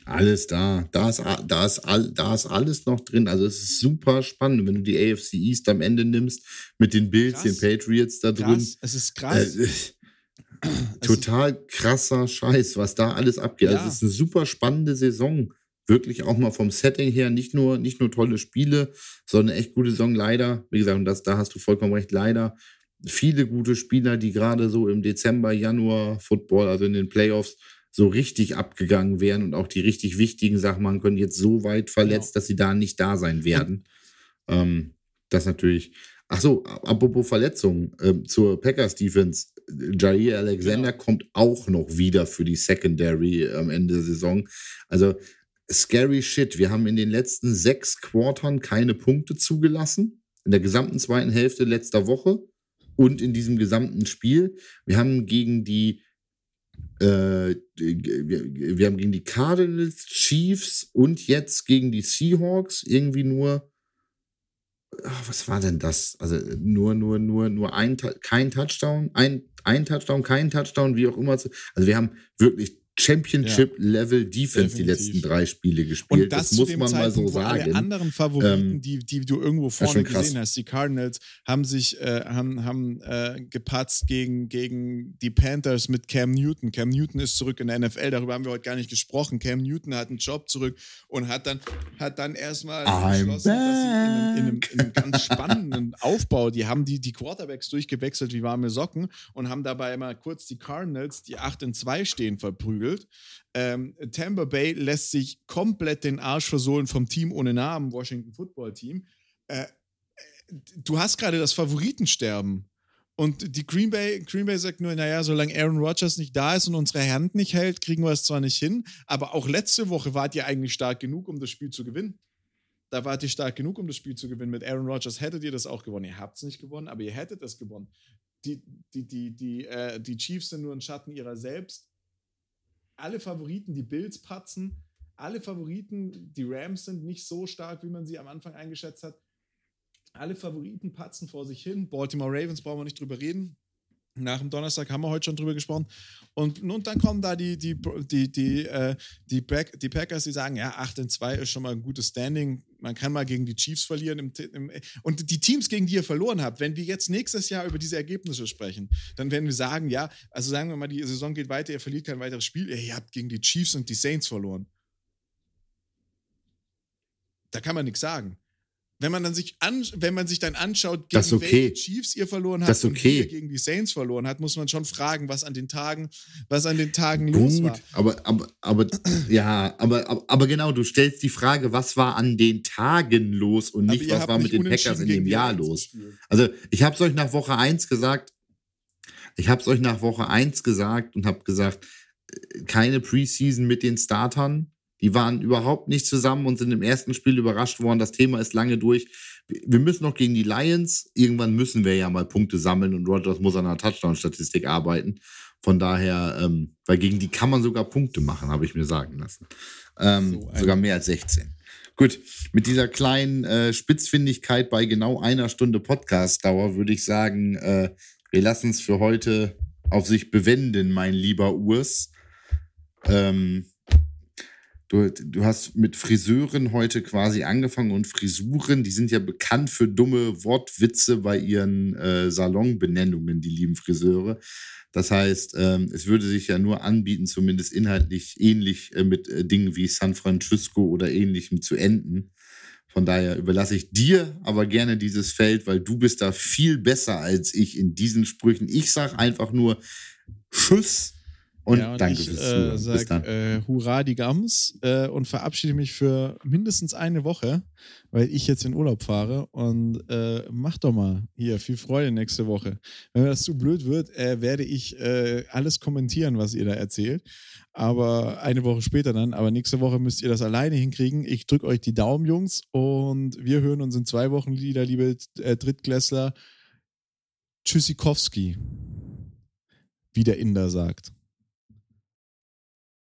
Alles da. Da ist, da, ist da ist alles noch drin. Also es ist super spannend, wenn du die AFC East am Ende nimmst, mit den Bills, krass. den Patriots da drin. Krass. Es ist krass. Äh, total krasser Scheiß, was da alles abgeht. Also ja. Also es ist eine super spannende Saison. Wirklich auch mal vom Setting her, nicht nur, nicht nur tolle Spiele, sondern echt gute Saison. Leider, wie gesagt, und das, da hast du vollkommen recht, leider viele gute Spieler, die gerade so im Dezember, Januar Football, also in den Playoffs, so richtig abgegangen wären und auch die richtig wichtigen Sachen machen können, jetzt so weit verletzt, ja. dass sie da nicht da sein werden. Ähm, das natürlich. Ach so, apropos Verletzungen, äh, zur Packers Defense. Jair Alexander ja. kommt auch noch wieder für die Secondary am Ende der Saison. Also scary shit. Wir haben in den letzten sechs Quartern keine Punkte zugelassen. In der gesamten zweiten Hälfte letzter Woche und in diesem gesamten Spiel. Wir haben gegen die äh, wir, haben gegen die Cardinals, Chiefs und jetzt gegen die Seahawks irgendwie nur ach, was war denn das? Also nur, nur, nur, nur ein, kein Touchdown, ein, ein Touchdown, kein Touchdown, wie auch immer. Also wir haben wirklich Championship-Level Defense Definitiv. die letzten drei Spiele gespielt. Und das, das muss man Zeitpunkt, mal so sagen. Alle anderen Favoriten, ähm, die, die du irgendwo vorne gesehen hast, die Cardinals, haben sich äh, haben, haben äh, gepatzt gegen, gegen die Panthers mit Cam Newton. Cam Newton ist zurück in der NFL, darüber haben wir heute gar nicht gesprochen. Cam Newton hat einen Job zurück und hat dann, hat dann erstmal beschlossen, dass sie in einem, in, einem, in einem, ganz spannenden Aufbau, die haben die, die Quarterbacks durchgewechselt wie warme Socken und haben dabei mal kurz die Cardinals, die 8 in 2 stehen, verprügelt gefühlt. Ähm, Tampa Bay lässt sich komplett den Arsch versohlen vom Team ohne Namen, Washington Football Team. Äh, du hast gerade das Favoritensterben. Und die Green Bay, Green Bay sagt nur, naja, solange Aaron Rodgers nicht da ist und unsere Hand nicht hält, kriegen wir es zwar nicht hin, aber auch letzte Woche wart ihr eigentlich stark genug, um das Spiel zu gewinnen. Da wart ihr stark genug, um das Spiel zu gewinnen. Mit Aaron Rodgers hättet ihr das auch gewonnen. Ihr habt es nicht gewonnen, aber ihr hättet es gewonnen. Die, die, die, die, äh, die Chiefs sind nur ein Schatten ihrer selbst alle Favoriten, die Bills patzen, alle Favoriten, die Rams sind nicht so stark, wie man sie am Anfang eingeschätzt hat. Alle Favoriten patzen vor sich hin. Baltimore Ravens brauchen wir nicht drüber reden. Nach dem Donnerstag haben wir heute schon drüber gesprochen. Und, und dann kommen da die, die, die, die, äh, die, Pack, die Packers, die sagen, ja, 8 in 2 ist schon mal ein gutes Standing. Man kann mal gegen die Chiefs verlieren. Im, im, und die Teams, gegen die ihr verloren habt, wenn wir jetzt nächstes Jahr über diese Ergebnisse sprechen, dann werden wir sagen, ja, also sagen wir mal, die Saison geht weiter, ihr verliert kein weiteres Spiel. Ihr habt gegen die Chiefs und die Saints verloren. Da kann man nichts sagen. Wenn man dann sich an, wenn man sich dann anschaut, gegen okay. welche Chiefs ihr verloren habt und okay. ihr gegen die Saints verloren hat, muss man schon fragen, was an den Tagen, was an den Tagen los war. Gut, aber, aber, aber, ja, aber, aber, aber genau, du stellst die Frage, was war an den Tagen los und nicht, was war mit nicht den unentschieden Packers in dem Jahr los. Also, ich habe es euch nach Woche 1 gesagt, ich habe es euch nach Woche 1 gesagt und habe gesagt, äh, keine Preseason mit den Startern. Die waren überhaupt nicht zusammen und sind im ersten Spiel überrascht worden. Das Thema ist lange durch. Wir müssen noch gegen die Lions. Irgendwann müssen wir ja mal Punkte sammeln und Rogers muss an einer Touchdown-Statistik arbeiten. Von daher, ähm, weil gegen die kann man sogar Punkte machen, habe ich mir sagen lassen. Ähm, So sogar mehr als 16. Gut, mit dieser kleinen äh, Spitzfindigkeit bei genau einer Stunde Podcast-Dauer würde ich sagen, äh, wir lassen es für heute auf sich bewenden, mein lieber Urs. Ähm, du, du hast mit Friseuren heute quasi angefangen und Frisuren, die sind ja bekannt für dumme Wortwitze bei ihren äh, Salonbenennungen, die lieben Friseure. Das heißt, ähm, es würde sich ja nur anbieten, zumindest inhaltlich ähnlich äh, mit äh, Dingen wie San Francisco oder ähnlichem zu enden. Von daher überlasse ich dir aber gerne dieses Feld, weil du bist da viel besser als ich in diesen Sprüchen. Ich sage einfach nur Tschüss und, ja, und danke ich fürs äh, Zuhören. Bis sag dann. äh, Hurra die Gams äh, und verabschiede mich für mindestens eine Woche, weil ich jetzt in Urlaub fahre und äh, mach doch mal hier viel Freude nächste Woche. Wenn mir das zu blöd wird, äh, werde ich äh, alles kommentieren, was ihr da erzählt. Aber eine Woche später dann, aber nächste Woche müsst ihr das alleine hinkriegen. Ich drücke euch die Daumen, Jungs, und wir hören uns in zwei Wochen wieder, liebe äh, Drittklässler. Tschüssikowski, wie der Inder sagt.